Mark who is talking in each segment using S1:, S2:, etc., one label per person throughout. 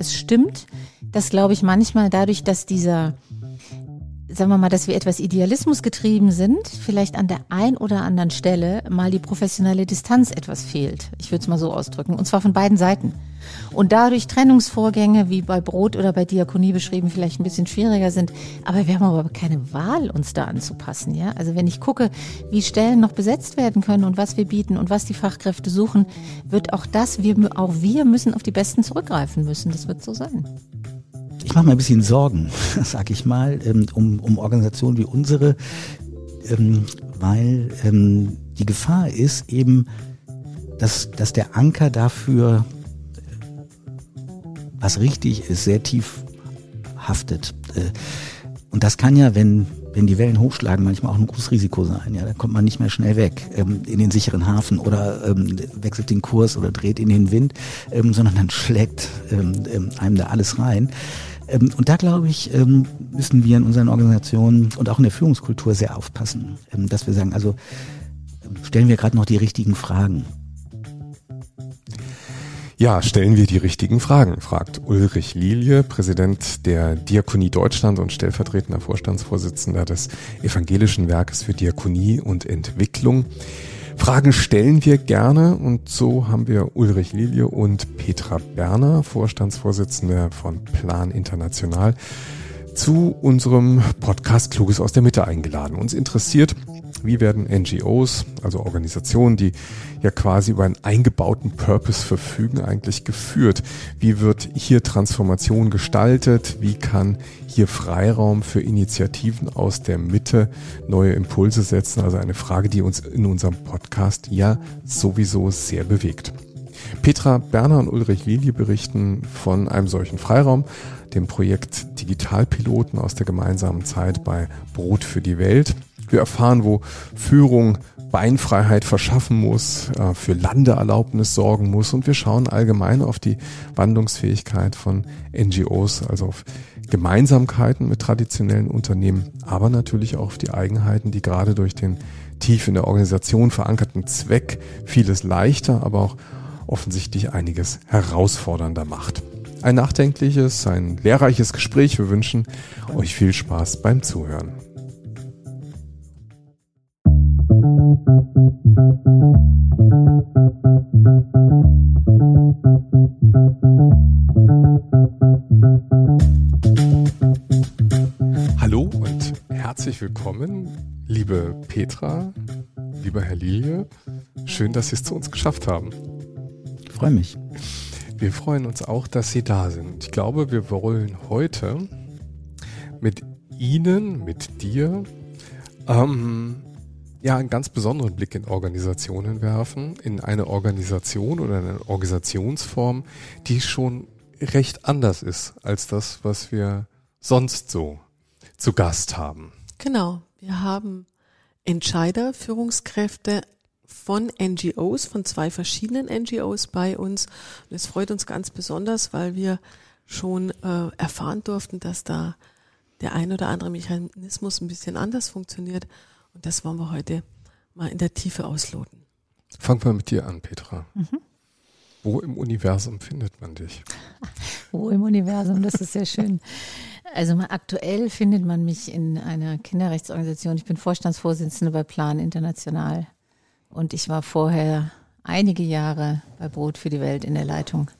S1: es stimmt, dass, glaube ich, manchmal dadurch, dass dieser sagen wir mal, dass wir etwas Idealismus getrieben sind, vielleicht an der ein oder anderen Stelle mal die professionelle Distanz etwas fehlt. Ich würde es mal so ausdrücken. Und zwar von beiden Seiten. Und dadurch Trennungsvorgänge, wie bei Brot oder bei Diakonie beschrieben, vielleicht ein bisschen schwieriger sind. Aber wir haben aber keine Wahl, uns da anzupassen, ja. Also wenn ich gucke, wie Stellen noch besetzt werden können und was wir bieten und was die Fachkräfte suchen, wird auch das, wir, auch wir müssen auf die Besten zurückgreifen müssen. Das wird so sein
S2: ich mache mir ein bisschen Sorgen, sag ich mal, ähm, um, um Organisationen wie unsere, ähm, weil ähm, die Gefahr ist eben, dass, dass der Anker dafür, was richtig ist, sehr tief haftet. Äh, und das kann ja, wenn, wenn die Wellen hochschlagen, manchmal auch ein großes Risiko sein. Ja, da kommt man nicht mehr schnell weg in den sicheren Hafen oder wechselt den Kurs oder dreht in den Wind, sondern dann schlägt einem da alles rein. Ähm, und da glaube ich, ähm, müssen wir in unseren Organisationen und auch in der Führungskultur sehr aufpassen, ähm, dass wir sagen, also stellen wir gerade noch die richtigen Fragen.
S3: Ja, stellen wir die richtigen Fragen, fragt Ulrich Lilie, Präsident der Diakonie Deutschland und stellvertretender Vorstandsvorsitzender des Evangelischen Werkes für Diakonie und Entwicklung. Fragen stellen wir gerne und so haben wir Ulrich Lilie und Petra Berner, Vorstandsvorsitzende von Plan International, zu unserem Podcast Kluges aus der Mitte eingeladen. Uns interessiert, wie werden NGOs, also Organisationen, die ja quasi über einen eingebauten Purpose verfügen, eigentlich geführt? Wie wird hier Transformation gestaltet? Wie kann hier Freiraum für Initiativen aus der Mitte neue Impulse setzen? Also eine Frage, die uns in unserem Podcast ja sowieso sehr bewegt. Petra Berner und Ulrich Lilie berichten von einem solchen Freiraum, dem Projekt Digitalpiloten aus der gemeinsamen Zeit bei Brot für die Welt. Wir erfahren, wo Führung Beinfreiheit verschaffen muss, äh, für Landeerlaubnis sorgen muss und wir schauen allgemein auf die Wandlungsfähigkeit von NGOs, also auf Gemeinsamkeiten mit traditionellen Unternehmen, aber natürlich auch auf die Eigenheiten, die gerade durch den tief in der Organisation verankerten Zweck vieles leichter, aber auch offensichtlich einiges herausfordernder macht. Ein nachdenkliches, ein lehrreiches Gespräch. Wir wünschen euch viel Spaß beim Zuhören. Hallo und herzlich willkommen, liebe Petra, lieber Herr Lilie. Schön, dass Sie es zu uns geschafft haben.
S2: Ich freue mich.
S3: Wir freuen uns auch, dass Sie da sind. Ich glaube, wir wollen heute mit Ihnen, mit dir, ähm, ja einen ganz besonderen Blick in Organisationen werfen, in eine Organisation oder eine Organisationsform, die schon recht anders ist als das, was wir sonst so zu Gast haben.
S4: Genau, wir haben Entscheider, Führungskräfte von NGOs, von zwei verschiedenen NGOs bei uns. Und es freut uns ganz besonders, weil wir schon äh, erfahren durften, dass da der ein oder andere Mechanismus ein bisschen anders funktioniert. Und das wollen wir heute mal in der Tiefe ausloten.
S3: Fangen wir mit dir an, Petra. Mhm. Wo im Universum findet man dich?
S1: Wo im Universum, das ist sehr schön. Also mal aktuell findet man mich in einer Kinderrechtsorganisation. Ich bin Vorstandsvorsitzende bei Plan International und ich war vorher einige Jahre bei Brot für die Welt in der Leitung.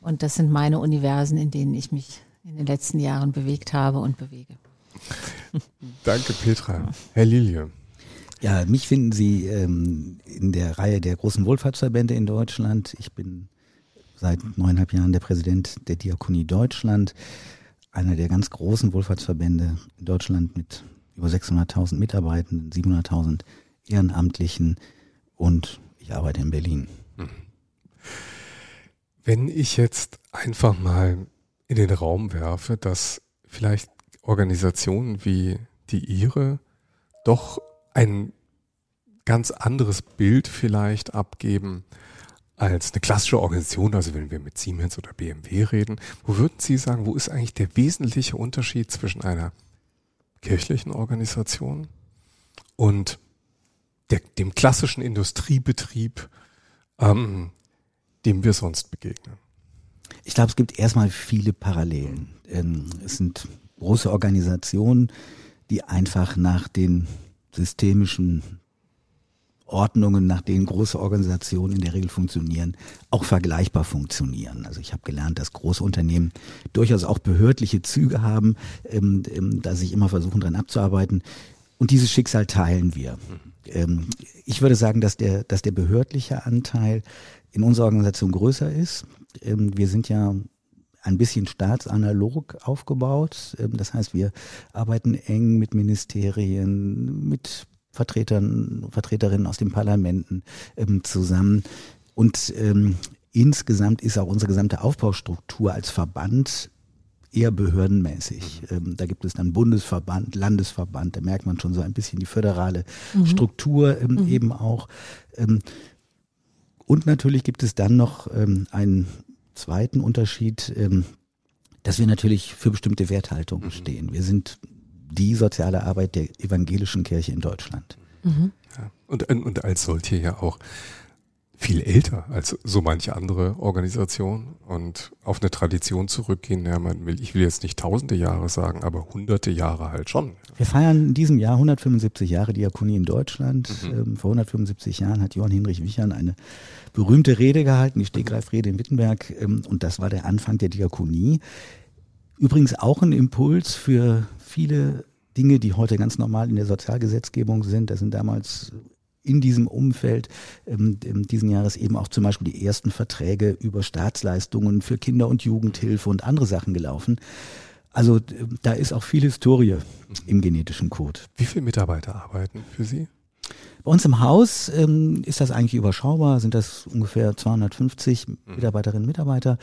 S1: Und das sind meine Universen, in denen ich mich in den letzten Jahren bewegt habe und bewege.
S3: Danke, Petra. Herr Lilie.
S2: Ja, mich finden Sie ähm, in der Reihe der großen Wohlfahrtsverbände in Deutschland. Ich bin seit neuneinhalb Jahren der Präsident der Diakonie Deutschland, einer der ganz großen Wohlfahrtsverbände in Deutschland mit über 600.000 Mitarbeitenden, 700.000 Ehrenamtlichen und ich arbeite in Berlin.
S3: Wenn ich jetzt einfach mal in den Raum werfe, dass vielleicht Organisationen wie die Ihre doch ein ganz anderes Bild vielleicht abgeben als eine klassische Organisation, also wenn wir mit Siemens oder BMW reden, wo würden Sie sagen, wo ist eigentlich der wesentliche Unterschied zwischen einer kirchlichen Organisation und der, dem klassischen Industriebetrieb, ähm, dem wir sonst begegnen?
S2: Ich glaube, es gibt erstmal viele Parallelen. Ähm, es sind große Organisationen, die einfach nach den systemischen Ordnungen, nach denen große Organisationen in der Regel funktionieren, auch vergleichbar funktionieren. Also ich habe gelernt, dass große Unternehmen durchaus auch behördliche Züge haben, ähm, ähm, da sich immer versuchen, dran abzuarbeiten. Und dieses Schicksal teilen wir. Ähm, ich würde sagen, dass der, dass der behördliche Anteil in unserer Organisation größer ist. Ähm, wir sind ja ein bisschen staatsanalog aufgebaut. Ähm, das heißt, wir arbeiten eng mit Ministerien, mit Vertretern, Vertreterinnen aus den Parlamenten ähm, zusammen. Und ähm, insgesamt ist auch unsere gesamte Aufbaustruktur als Verband eher behördenmäßig. Mhm. Ähm, da gibt es dann Bundesverband, Landesverband, da merkt man schon so ein bisschen die föderale mhm. Struktur ähm, mhm. eben auch. Ähm, und natürlich gibt es dann noch ähm, einen zweiten Unterschied, ähm, dass wir natürlich für bestimmte Werthaltungen mhm. stehen. Wir sind die soziale Arbeit der evangelischen Kirche in Deutschland.
S3: Mhm. Ja. Und, und als solche ja auch viel älter als so manche andere Organisation und auf eine Tradition zurückgehen. Ja, man will, ich will jetzt nicht tausende Jahre sagen, aber hunderte Jahre halt schon.
S2: Wir feiern in diesem Jahr 175 Jahre Diakonie in Deutschland. Mhm. Ähm, vor 175 Jahren hat Johann Hinrich Wichern eine berühmte Rede gehalten, die Stegreifrede in Wittenberg, ähm, und das war der Anfang der Diakonie. Übrigens auch ein Impuls für viele Dinge, die heute ganz normal in der Sozialgesetzgebung sind. Da sind damals in diesem Umfeld ähm, diesen Jahres eben auch zum Beispiel die ersten Verträge über Staatsleistungen für Kinder- und Jugendhilfe und andere Sachen gelaufen. Also da ist auch viel Historie im genetischen Code.
S3: Wie viele Mitarbeiter arbeiten für Sie?
S2: Bei uns im Haus ähm, ist das eigentlich überschaubar, sind das ungefähr 250 mhm. Mitarbeiterinnen und Mitarbeiter.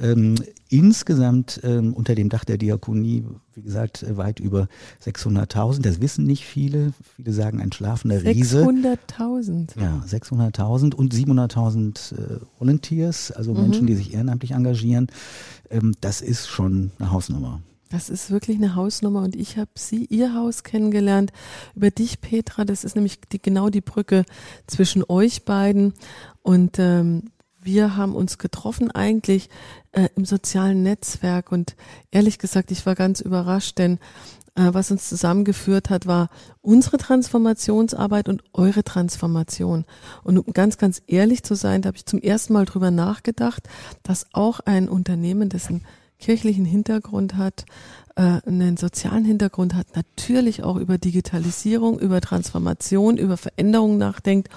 S2: Ähm, insgesamt ähm, unter dem Dach der Diakonie, wie gesagt, äh, weit über 600.000. Das wissen nicht viele. Viele sagen ein schlafender Riese.
S4: 600.000.
S2: Ja, 600.000 und 700.000 äh, Volunteers, also mhm. Menschen, die sich ehrenamtlich engagieren. Ähm, das ist schon eine Hausnummer.
S4: Das ist wirklich eine Hausnummer und ich habe sie, ihr Haus kennengelernt über dich, Petra. Das ist nämlich die, genau die Brücke zwischen euch beiden und ähm, wir haben uns getroffen eigentlich äh, im sozialen Netzwerk und ehrlich gesagt, ich war ganz überrascht, denn äh, was uns zusammengeführt hat, war unsere Transformationsarbeit und eure Transformation. Und um ganz, ganz ehrlich zu sein, da habe ich zum ersten Mal drüber nachgedacht, dass auch ein Unternehmen, dessen kirchlichen Hintergrund hat, äh, einen sozialen Hintergrund hat, natürlich auch über Digitalisierung, über Transformation, über Veränderungen nachdenkt.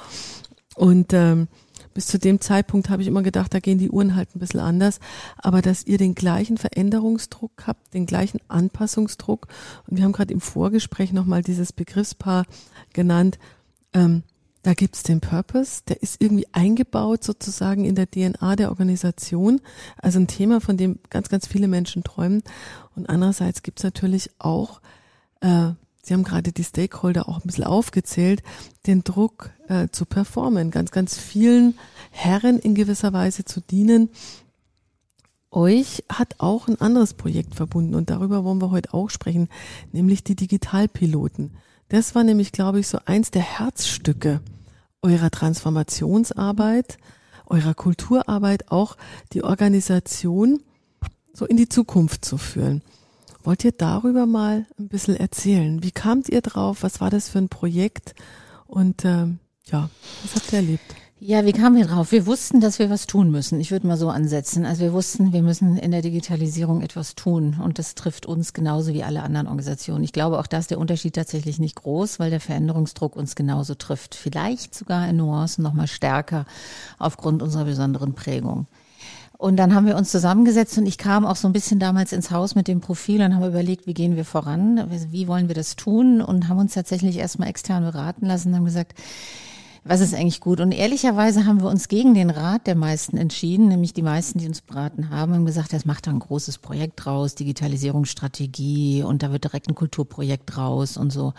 S4: Und ähm, bis zu dem Zeitpunkt habe ich immer gedacht, da gehen die Uhren halt ein bisschen anders, aber dass ihr den gleichen Veränderungsdruck habt, den gleichen Anpassungsdruck. Und wir haben gerade im Vorgespräch nochmal dieses Begriffspaar genannt, ähm, da gibt's den Purpose, der ist irgendwie eingebaut sozusagen in der DNA der Organisation. Also ein Thema, von dem ganz, ganz viele Menschen träumen. Und andererseits gibt's natürlich auch, äh, Sie haben gerade die Stakeholder auch ein bisschen aufgezählt, den Druck äh, zu performen, ganz, ganz vielen Herren in gewisser Weise zu dienen. Euch hat auch ein anderes Projekt verbunden und darüber wollen wir heute auch sprechen, nämlich die Digitalpiloten. Das war nämlich, glaube ich, so eins der Herzstücke eurer Transformationsarbeit, eurer Kulturarbeit auch die Organisation so in die Zukunft zu führen. Wollt ihr darüber mal ein bisschen erzählen? Wie kamt ihr drauf? Was war das für ein Projekt? Und ähm, ja, was habt ihr erlebt?
S1: Ja, wie kamen wir drauf? Wir wussten, dass wir was tun müssen. Ich würde mal so ansetzen. Also wir wussten, wir müssen in der Digitalisierung etwas tun. Und das trifft uns genauso wie alle anderen Organisationen. Ich glaube, auch da ist der Unterschied tatsächlich nicht groß, weil der Veränderungsdruck uns genauso trifft. Vielleicht sogar in Nuancen noch mal stärker aufgrund unserer besonderen Prägung. Und dann haben wir uns zusammengesetzt und ich kam auch so ein bisschen damals ins Haus mit dem Profil und haben überlegt, wie gehen wir voran, wie wollen wir das tun und haben uns tatsächlich erstmal extern beraten lassen und haben gesagt, was ist eigentlich gut? Und ehrlicherweise haben wir uns gegen den Rat der meisten entschieden, nämlich die meisten, die uns beraten haben, haben gesagt, das macht da ein großes Projekt draus, Digitalisierungsstrategie und da wird direkt ein Kulturprojekt draus und so.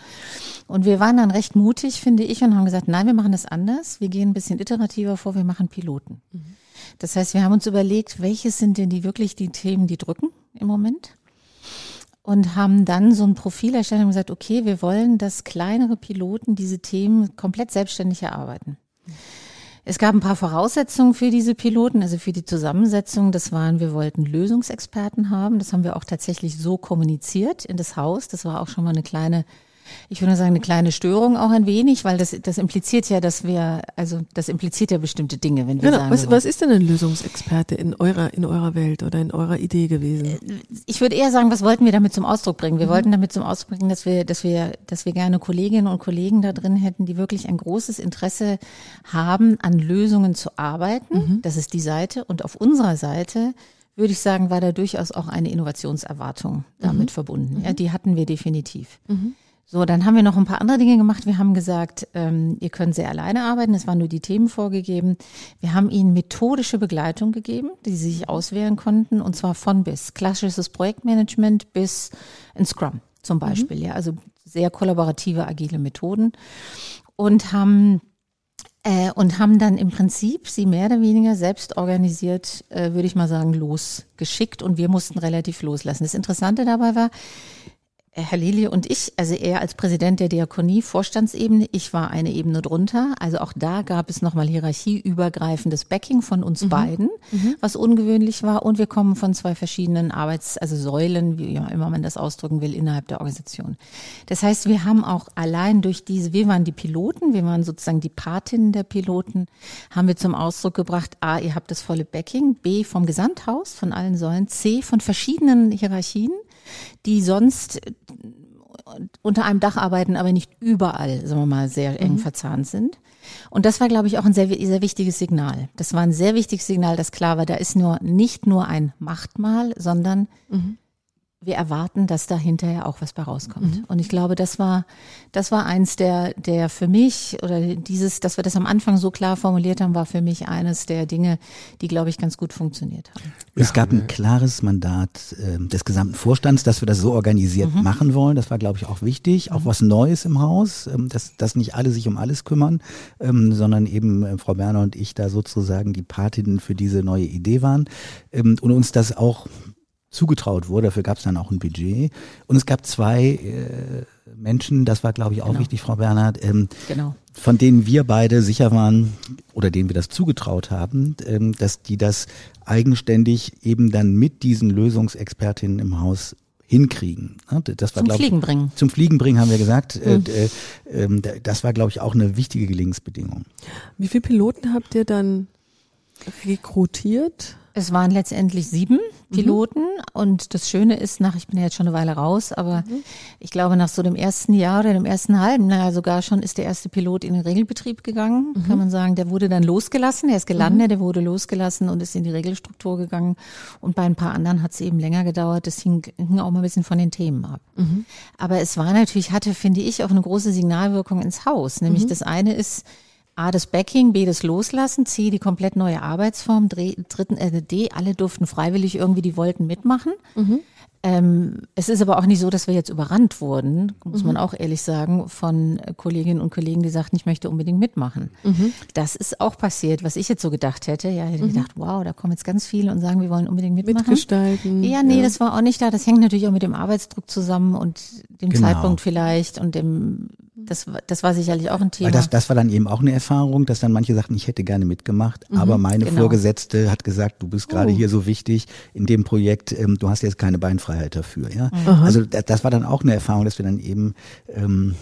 S1: Und wir waren dann recht mutig, finde ich, und haben gesagt, nein, wir machen das anders. Wir gehen ein bisschen iterativer vor, wir machen Piloten. Mhm. Das heißt, wir haben uns überlegt, welches sind denn die wirklich die Themen, die drücken im Moment? Und haben dann so ein Profil erstellt und gesagt, okay, wir wollen, dass kleinere Piloten diese Themen komplett selbstständig erarbeiten. Es gab ein paar Voraussetzungen für diese Piloten, also für die Zusammensetzung. Das waren, wir wollten Lösungsexperten haben. Das haben wir auch tatsächlich so kommuniziert in das Haus. Das war auch schon mal eine kleine ich würde sagen, eine kleine Störung auch ein wenig, weil das, das impliziert ja, dass wir, also das impliziert ja bestimmte Dinge, wenn wir
S4: genau.
S1: sagen.
S4: Was, was ist denn ein Lösungsexperte in eurer, in eurer Welt oder in eurer Idee gewesen? Äh,
S1: ich würde eher sagen, was wollten wir damit zum Ausdruck bringen? Wir mhm. wollten damit zum Ausdruck bringen, dass wir, dass wir, dass wir gerne Kolleginnen und Kollegen da drin hätten, die wirklich ein großes Interesse haben, an Lösungen zu arbeiten. Mhm. Das ist die Seite. Und auf unserer Seite würde ich sagen, war da durchaus auch eine Innovationserwartung damit mhm. verbunden. Ja, mhm. die hatten wir definitiv. Mhm. So, dann haben wir noch ein paar andere Dinge gemacht. Wir haben gesagt, ähm, ihr könnt sehr alleine arbeiten. Es waren nur die Themen vorgegeben. Wir haben ihnen methodische Begleitung gegeben, die sie sich auswählen konnten, und zwar von bis. Klassisches Projektmanagement bis ein Scrum zum Beispiel. Mhm. Ja, also sehr kollaborative, agile Methoden und haben äh, und haben dann im Prinzip sie mehr oder weniger selbst organisiert, äh, würde ich mal sagen, losgeschickt und wir mussten relativ loslassen. Das Interessante dabei war, Herr Lilie und ich, also er als Präsident der Diakonie, Vorstandsebene, ich war eine Ebene drunter. Also auch da gab es nochmal hierarchieübergreifendes Backing von uns mhm. beiden, mhm. was ungewöhnlich war. Und wir kommen von zwei verschiedenen Arbeits-, also Säulen, wie immer man das ausdrücken will, innerhalb der Organisation. Das heißt, wir haben auch allein durch diese, wir waren die Piloten, wir waren sozusagen die Patinnen der Piloten, haben wir zum Ausdruck gebracht, A, ihr habt das volle Backing, B, vom Gesamthaus, von allen Säulen, C, von verschiedenen Hierarchien die sonst unter einem Dach arbeiten, aber nicht überall, sagen wir mal, sehr eng mhm. verzahnt sind. Und das war, glaube ich, auch ein sehr, sehr wichtiges Signal. Das war ein sehr wichtiges Signal, dass klar war, da ist nur nicht nur ein Machtmal, sondern mhm wir erwarten, dass da hinterher auch was bei rauskommt. Mhm. Und ich glaube, das war, das war eins der, der für mich oder dieses, dass wir das am Anfang so klar formuliert haben, war für mich eines der Dinge, die, glaube ich, ganz gut funktioniert haben.
S2: Es gab ein klares Mandat äh, des gesamten Vorstands, dass wir das so organisiert mhm. machen wollen. Das war, glaube ich, auch wichtig. Auch mhm. was Neues im Haus, ähm, dass, dass nicht alle sich um alles kümmern, ähm, sondern eben äh, Frau Berner und ich da sozusagen die Patinnen für diese neue Idee waren ähm, und uns das auch zugetraut wurde. Dafür gab es dann auch ein Budget. Und es gab zwei äh, Menschen, das war, glaube ich, auch genau. wichtig, Frau Bernhard, ähm, genau. von denen wir beide sicher waren oder denen wir das zugetraut haben, ähm, dass die das eigenständig eben dann mit diesen Lösungsexpertinnen im Haus hinkriegen.
S1: Das war, zum glaub, Fliegen bringen.
S2: Zum Fliegen bringen haben wir gesagt. Mhm. Äh, äh, das war, glaube ich, auch eine wichtige Gelingensbedingung.
S4: Wie viele Piloten habt ihr dann rekrutiert?
S1: Es waren letztendlich sieben mhm. Piloten mhm. und das Schöne ist, nach, ich bin ja jetzt schon eine Weile raus, aber mhm. ich glaube, nach so dem ersten Jahr oder dem ersten halben, naja, sogar schon ist der erste Pilot in den Regelbetrieb gegangen, mhm. kann man sagen. Der wurde dann losgelassen, er ist gelandet, mhm. der wurde losgelassen und ist in die Regelstruktur gegangen. Und bei ein paar anderen hat es eben länger gedauert. Das hing, hing auch mal ein bisschen von den Themen ab. Mhm. Aber es war natürlich, hatte, finde ich, auch eine große Signalwirkung ins Haus. Nämlich das eine ist, A, das Backing, B, das Loslassen, C, die komplett neue Arbeitsform, dritten, äh, D, alle durften freiwillig irgendwie, die wollten mitmachen. Mhm. Ähm, es ist aber auch nicht so, dass wir jetzt überrannt wurden, muss mhm. man auch ehrlich sagen, von Kolleginnen und Kollegen, die sagten, ich möchte unbedingt mitmachen. Mhm. Das ist auch passiert, was ich jetzt so gedacht hätte. Ja, hätte mhm. gedacht, wow, da kommen jetzt ganz viele und sagen, wir wollen unbedingt mitmachen.
S4: Mitgestalten.
S1: Ja, nee, ja. das war auch nicht da. Das hängt natürlich auch mit dem Arbeitsdruck zusammen und dem genau. Zeitpunkt vielleicht und dem das, das war sicherlich auch ein Thema.
S2: Weil das, das war dann eben auch eine Erfahrung, dass dann manche sagten, ich hätte gerne mitgemacht, mhm, aber meine genau. Vorgesetzte hat gesagt, du bist gerade uh. hier so wichtig in dem Projekt, ähm, du hast jetzt keine Beinfreiheit dafür. Ja, mhm. also das, das, war dann auch eine Erfahrung, dass wir dann eben ähm,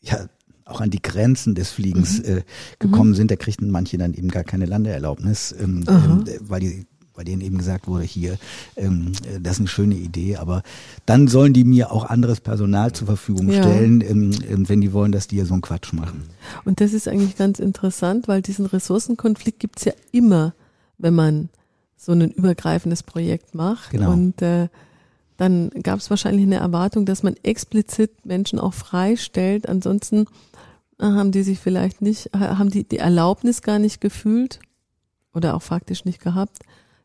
S2: ja auch an die Grenzen des Fliegens mhm. äh, gekommen mhm. sind. Da kriegten manche dann eben gar keine Landeerlaubnis, ähm, ähm, weil die bei denen eben gesagt wurde, hier, ähm, das ist eine schöne Idee, aber dann sollen die mir auch anderes Personal zur Verfügung stellen, ähm, ähm, wenn die wollen, dass die ja so einen Quatsch machen.
S4: Und das ist eigentlich ganz interessant, weil diesen Ressourcenkonflikt gibt's ja immer, wenn man so ein übergreifendes Projekt macht. Genau. Und äh, dann gab es wahrscheinlich eine Erwartung, dass man explizit Menschen auch freistellt. Ansonsten äh, haben die sich vielleicht nicht, haben die die Erlaubnis gar nicht gefühlt oder auch faktisch nicht gehabt,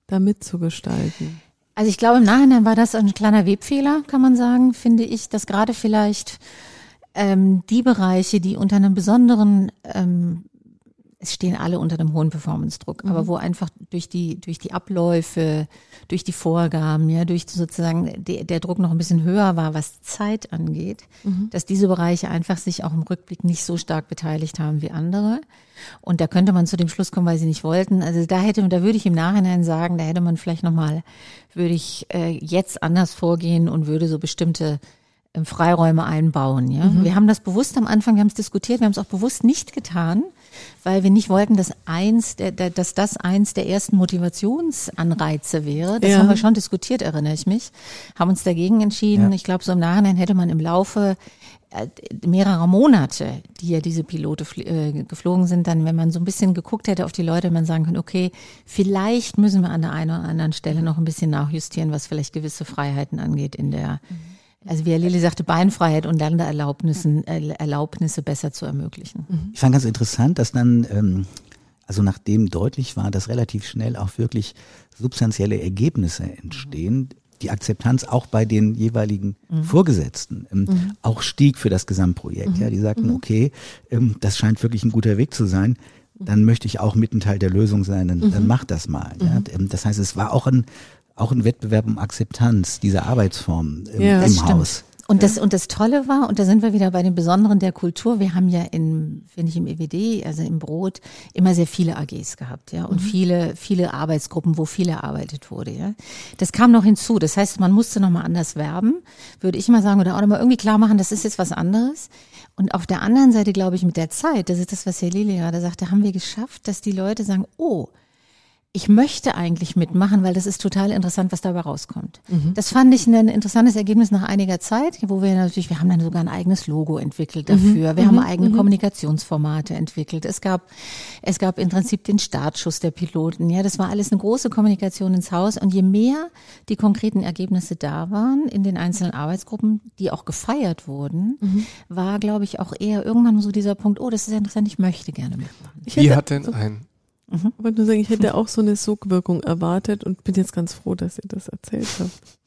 S4: da mitzugestalten?
S1: Also ich glaube, im Nachhinein war das ein kleiner Webfehler, kann man sagen, finde ich, dass gerade vielleicht ähm, die Bereiche, die unter einem besonderen ähm, es stehen alle unter einem hohen Performance-Druck, mhm. aber wo einfach durch die, durch die Abläufe, durch die Vorgaben, ja, durch sozusagen der, der Druck noch ein bisschen höher war, was Zeit angeht, mhm. dass diese Bereiche einfach sich auch im Rückblick nicht so stark beteiligt haben wie andere. Und da könnte man zu dem Schluss kommen, weil sie nicht wollten. Also da hätte, da würde ich im Nachhinein sagen, da hätte man vielleicht nochmal, würde ich äh, jetzt anders vorgehen und würde so bestimmte ähm, Freiräume einbauen. Ja? Mhm. Wir haben das bewusst am Anfang, wir haben es diskutiert, wir haben es auch bewusst nicht getan, weil wir nicht wollten, dass eins, der, dass das eins der ersten Motivationsanreize wäre. Das ja. haben wir schon diskutiert, erinnere ich mich. Haben uns dagegen entschieden. Ja. Ich glaube, so im Nachhinein hätte man im Laufe äh, mehrerer Monate, die ja diese Pilote äh, geflogen sind, dann, wenn man so ein bisschen geguckt hätte auf die Leute, man sagen können, okay, vielleicht müssen wir an der einen oder anderen Stelle noch ein bisschen nachjustieren, was vielleicht gewisse Freiheiten angeht in der mhm also wie Herr Lili sagte, Beinfreiheit und Landeerlaubnissen, Erlaubnisse besser zu ermöglichen.
S2: Mhm. Ich fand ganz interessant, dass dann, ähm, also nachdem deutlich war, dass relativ schnell auch wirklich substanzielle Ergebnisse entstehen, die Akzeptanz auch bei den jeweiligen mhm. Vorgesetzten ähm, mhm. auch stieg für das Gesamtprojekt. Mhm. Ja, die sagten, mhm. okay, ähm, das scheint wirklich ein guter Weg zu sein. Dann möchte ich auch mit ein Teil der Lösung sein, dann, dann mhm. mach das mal. Ja. Mhm. Ähm, das heißt, es war auch ein auch ein Wettbewerb um Akzeptanz dieser Arbeitsform im, ja, im Haus.
S1: Und das, und das Tolle war, und da sind wir wieder bei den Besonderen der Kultur, wir haben ja in, finde ich, im EWD, also im Brot, immer sehr viele AGs gehabt, ja, und mhm. viele, viele Arbeitsgruppen, wo viel erarbeitet wurde, ja. Das kam noch hinzu. Das heißt, man musste nochmal anders werben, würde ich mal sagen, oder auch nochmal irgendwie klar machen, das ist jetzt was anderes. Und auf der anderen Seite, glaube ich, mit der Zeit, das ist das, was Herr Lili gerade sagte, haben wir geschafft, dass die Leute sagen, oh, ich möchte eigentlich mitmachen, weil das ist total interessant, was dabei rauskommt. Mhm. Das fand ich ein interessantes Ergebnis nach einiger Zeit, wo wir natürlich, wir haben dann sogar ein eigenes Logo entwickelt dafür. Mhm. Wir haben mhm. eigene mhm. Kommunikationsformate entwickelt. Es gab, es gab im Prinzip den Startschuss der Piloten. Ja, das war alles eine große Kommunikation ins Haus. Und je mehr die konkreten Ergebnisse da waren in den einzelnen Arbeitsgruppen, die auch gefeiert wurden, mhm. war, glaube ich, auch eher irgendwann so dieser Punkt, oh, das ist interessant, ich möchte gerne mitmachen.
S3: Wie hat denn ein
S4: Mhm. Ich wollte nur sagen, ich hätte auch so eine Sogwirkung erwartet und bin jetzt ganz froh, dass ihr das erzählt habt.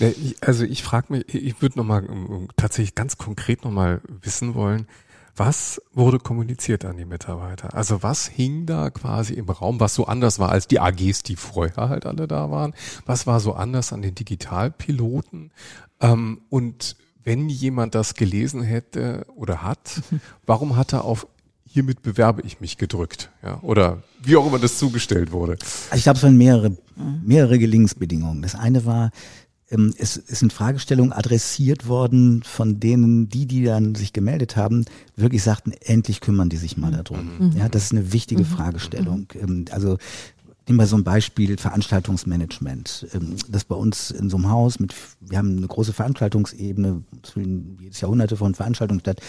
S3: Ja? Also ich frage mich, ich würde nochmal ähm, tatsächlich ganz konkret nochmal wissen wollen, was wurde kommuniziert an die Mitarbeiter? Also was hing da quasi im Raum, was so anders war als die AGs, die vorher halt alle da waren? Was war so anders an den Digitalpiloten? Ähm, und wenn jemand das gelesen hätte oder hat, warum hat er auf hiermit bewerbe ich mich gedrückt, ja, oder wie auch immer das zugestellt wurde.
S2: Ich glaube, es waren mehrere, mehrere Gelingensbedingungen. Das eine war, ähm, es, es sind Fragestellungen adressiert worden von denen, die, die dann sich gemeldet haben, wirklich sagten, endlich kümmern die sich mal mhm. darum. Mhm. Ja, das ist eine wichtige mhm. Fragestellung. Ähm, also Nehmen wir so ein Beispiel Veranstaltungsmanagement. Ähm, das bei uns in so einem Haus mit, wir haben eine große Veranstaltungsebene, es finden jedes Jahrhunderte von Veranstaltungen statt.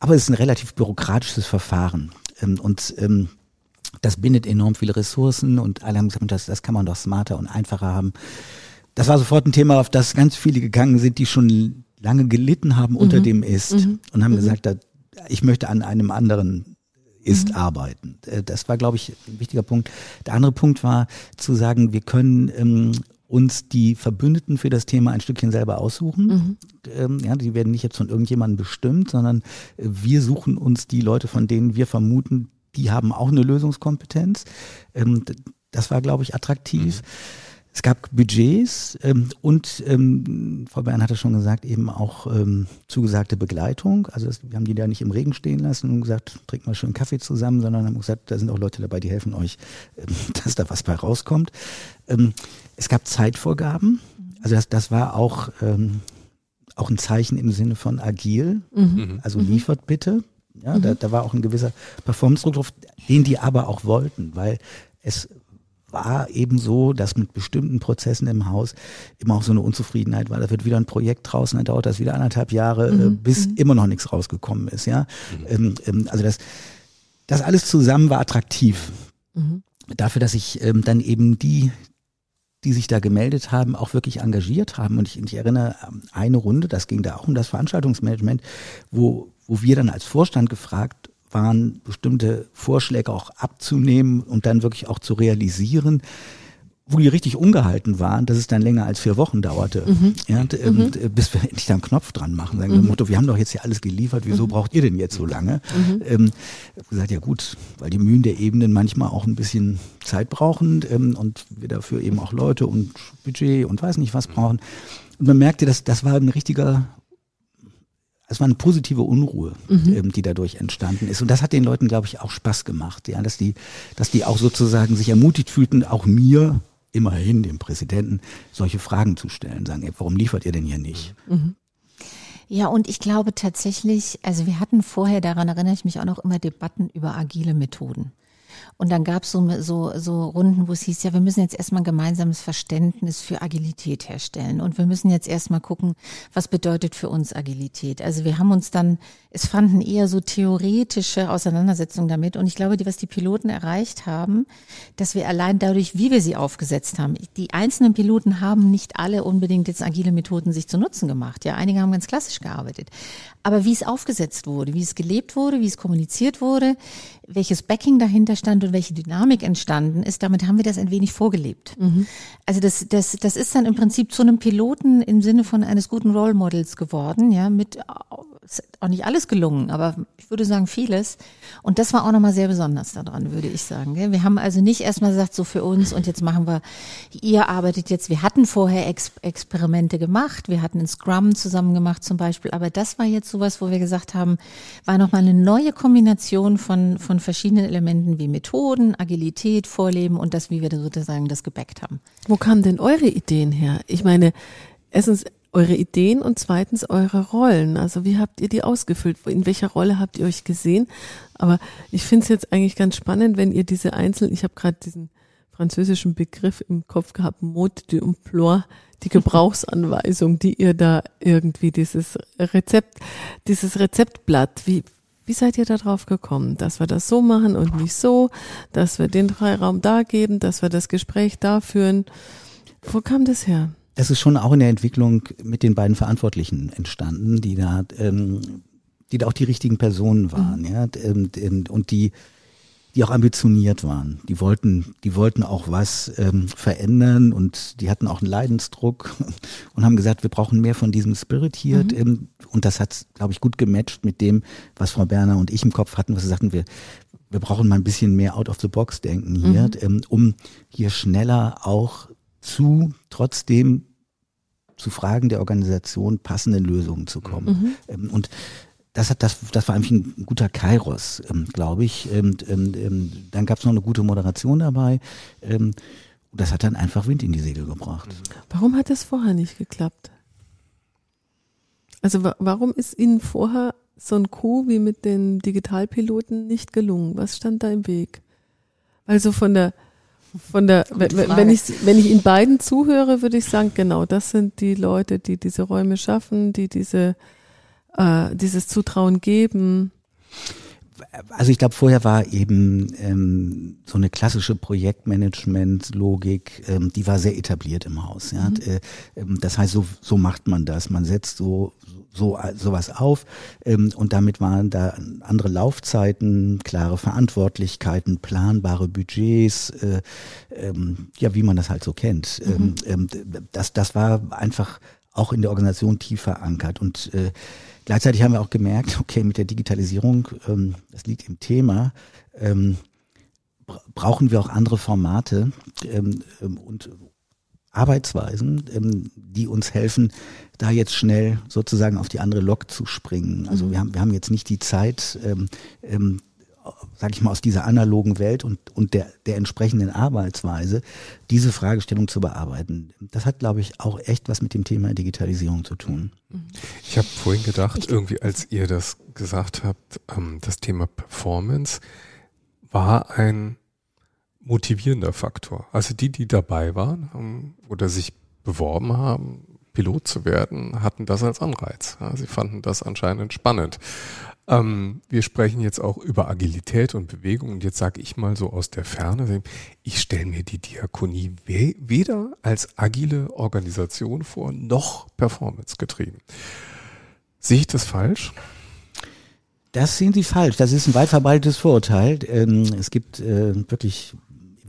S2: Aber es ist ein relativ bürokratisches Verfahren. Ähm, und ähm, das bindet enorm viele Ressourcen und alle haben gesagt, das, das kann man doch smarter und einfacher haben. Das war sofort ein Thema, auf das ganz viele gegangen sind, die schon lange gelitten haben unter mhm. dem Ist mhm. und haben mhm. gesagt, ich möchte an einem anderen ist mhm. arbeiten. Äh, das war, glaube ich, ein wichtiger Punkt. Der andere Punkt war zu sagen, wir können ähm, uns die Verbündeten für das Thema ein Stückchen selber aussuchen. Mhm. Ähm, ja, die werden nicht jetzt von irgendjemandem bestimmt, sondern äh, wir suchen uns die Leute, von denen wir vermuten, die haben auch eine Lösungskompetenz. Ähm, das war, glaube ich, attraktiv. Mhm. Es gab Budgets ähm, und ähm, Frau Bern hatte schon gesagt, eben auch ähm, zugesagte Begleitung. Also das, wir haben die da nicht im Regen stehen lassen und gesagt, trinkt mal schön Kaffee zusammen, sondern haben gesagt, da sind auch Leute dabei, die helfen euch, ähm, dass da was bei rauskommt. Ähm, es gab Zeitvorgaben. Also das, das war auch, ähm, auch ein Zeichen im Sinne von agil. Mhm. Also mhm. liefert bitte. Ja, mhm. da, da war auch ein gewisser Performance-Druck drauf, den die aber auch wollten, weil es war eben so, dass mit bestimmten Prozessen im Haus immer auch so eine Unzufriedenheit war. Da wird wieder ein Projekt draußen, dann dauert das wieder anderthalb Jahre, äh, mhm. bis mhm. immer noch nichts rausgekommen ist. Ja, mhm. ähm, ähm, also das, das alles zusammen war attraktiv. Mhm. Dafür, dass ich ähm, dann eben die, die sich da gemeldet haben, auch wirklich engagiert haben. Und ich, ich erinnere eine Runde, das ging da auch um das Veranstaltungsmanagement, wo, wo wir dann als Vorstand gefragt waren, bestimmte Vorschläge auch abzunehmen und dann wirklich auch zu realisieren, wo die richtig ungehalten waren, dass es dann länger als vier Wochen dauerte, mhm. ja, und, ähm, mhm. bis wir endlich da einen Knopf dran machen. Sagen mhm. Motto, wir haben doch jetzt hier alles geliefert, wieso mhm. braucht ihr denn jetzt so lange? Mhm. Ähm, gesagt, ja gut, weil die Mühen der Ebenen manchmal auch ein bisschen Zeit brauchen ähm, und wir dafür eben auch Leute und Budget und weiß nicht was brauchen. Und man merkte, dass das war ein richtiger es war eine positive Unruhe, mhm. ähm, die dadurch entstanden ist. Und das hat den Leuten, glaube ich, auch Spaß gemacht, ja, dass die, dass die auch sozusagen sich ermutigt fühlten, auch mir immerhin dem Präsidenten solche Fragen zu stellen, sagen, ey, warum liefert ihr denn hier nicht? Mhm.
S1: Ja, und ich glaube tatsächlich, also wir hatten vorher, daran erinnere ich mich auch noch immer, Debatten über agile Methoden. Und dann gab es so, so, so Runden, wo es hieß, ja, wir müssen jetzt erstmal ein gemeinsames Verständnis für Agilität herstellen. Und wir müssen jetzt erstmal gucken, was bedeutet für uns Agilität. Also wir haben uns dann, es fanden eher so theoretische Auseinandersetzungen damit. Und ich glaube, die, was die Piloten erreicht haben, dass wir allein dadurch, wie wir sie aufgesetzt haben, die einzelnen Piloten haben nicht alle unbedingt jetzt agile Methoden sich zu Nutzen gemacht. Ja, einige haben ganz klassisch gearbeitet. Aber wie es aufgesetzt wurde, wie es gelebt wurde, wie es kommuniziert wurde, welches Backing dahinter stand und welche Dynamik entstanden ist, damit haben wir das ein wenig vorgelebt. Mhm. Also das, das, das ist dann im Prinzip zu einem Piloten im Sinne von eines guten Role Models geworden, ja, mit auch nicht alles gelungen, aber ich würde sagen vieles. Und das war auch nochmal sehr besonders daran, würde ich sagen. Wir haben also nicht erstmal gesagt, so für uns und jetzt machen wir, ihr arbeitet jetzt, wir hatten vorher Ex Experimente gemacht, wir hatten ein Scrum zusammen gemacht zum Beispiel, aber das war jetzt sowas, wo wir gesagt haben, war nochmal eine neue Kombination von, von verschiedenen Elementen wie Methoden, Agilität, Vorleben und das, wie wir sozusagen das gebackt haben.
S4: Wo kamen denn eure Ideen her? Ich meine, erstens, eure Ideen und zweitens eure Rollen. Also wie habt ihr die ausgefüllt? In welcher Rolle habt ihr euch gesehen? Aber ich finde es jetzt eigentlich ganz spannend, wenn ihr diese einzelnen, ich habe gerade diesen französischen Begriff im Kopf gehabt, Mode d'emploi, die Gebrauchsanweisung, die ihr da irgendwie dieses Rezept, dieses Rezeptblatt, wie, wie seid ihr da drauf gekommen, dass wir das so machen und nicht so, dass wir den Freiraum da geben, dass wir das Gespräch da führen? Wo kam das her?
S2: Das ist schon auch in der Entwicklung mit den beiden Verantwortlichen entstanden, die da, ähm, die da auch die richtigen Personen waren, mhm. ja, ähm, und die, die auch ambitioniert waren. Die wollten, die wollten auch was ähm, verändern und die hatten auch einen Leidensdruck und haben gesagt, wir brauchen mehr von diesem Spirit hier. Mhm. Ähm, und das hat, glaube ich, gut gematcht mit dem, was Frau Berner und ich im Kopf hatten, was wir sagten, wir, wir brauchen mal ein bisschen mehr out of the box denken hier, mhm. ähm, um hier schneller auch zu trotzdem zu Fragen der Organisation passenden Lösungen zu kommen. Mhm. Ähm, und das hat das, das war eigentlich ein guter Kairos, ähm, glaube ich. Und, ähm, ähm, dann gab es noch eine gute Moderation dabei. Ähm, das hat dann einfach Wind in die Segel gebracht.
S4: Warum hat das vorher nicht geklappt? Also warum ist Ihnen vorher so ein Coup wie mit den Digitalpiloten nicht gelungen? Was stand da im Weg? Also von der von der, wenn, wenn, ich, wenn ich Ihnen beiden zuhöre, würde ich sagen, genau, das sind die Leute, die diese Räume schaffen, die diese, äh, dieses Zutrauen geben.
S2: Also ich glaube, vorher war eben ähm, so eine klassische Projektmanagement-Logik, ähm, die war sehr etabliert im Haus. Ja? Mhm. Äh, ähm, das heißt, so, so macht man das. Man setzt so, so sowas auf ähm, und damit waren da andere Laufzeiten, klare Verantwortlichkeiten, planbare Budgets, äh, ähm, ja wie man das halt so kennt. Mhm. Ähm, ähm, das das war einfach auch in der Organisation tief verankert und äh, gleichzeitig haben wir auch gemerkt, okay, mit der Digitalisierung, ähm, das liegt im Thema. Ähm, brauchen wir auch andere Formate ähm, ähm und Arbeitsweisen, ähm, die uns helfen, da jetzt schnell sozusagen auf die andere Lok zu springen. Also mhm. wir haben wir haben jetzt nicht die Zeit, ähm, ähm, sage ich mal, aus dieser analogen Welt und, und der, der entsprechenden Arbeitsweise diese Fragestellung zu bearbeiten. Das hat, glaube ich, auch echt was mit dem Thema Digitalisierung zu tun.
S3: Ich habe vorhin gedacht, irgendwie als ihr das gesagt habt, ähm, das Thema Performance war ein motivierender Faktor. Also die, die dabei waren ähm, oder sich beworben haben, Pilot zu werden, hatten das als Anreiz. Sie fanden das anscheinend spannend. Ähm, wir sprechen jetzt auch über Agilität und Bewegung und jetzt sage ich mal so aus der Ferne, ich stelle mir die Diakonie we weder als agile Organisation vor, noch performance getrieben. Sehe ich das falsch?
S2: Das sehen Sie falsch. Das ist ein weit verbreitetes Vorurteil. Ähm, es gibt äh, wirklich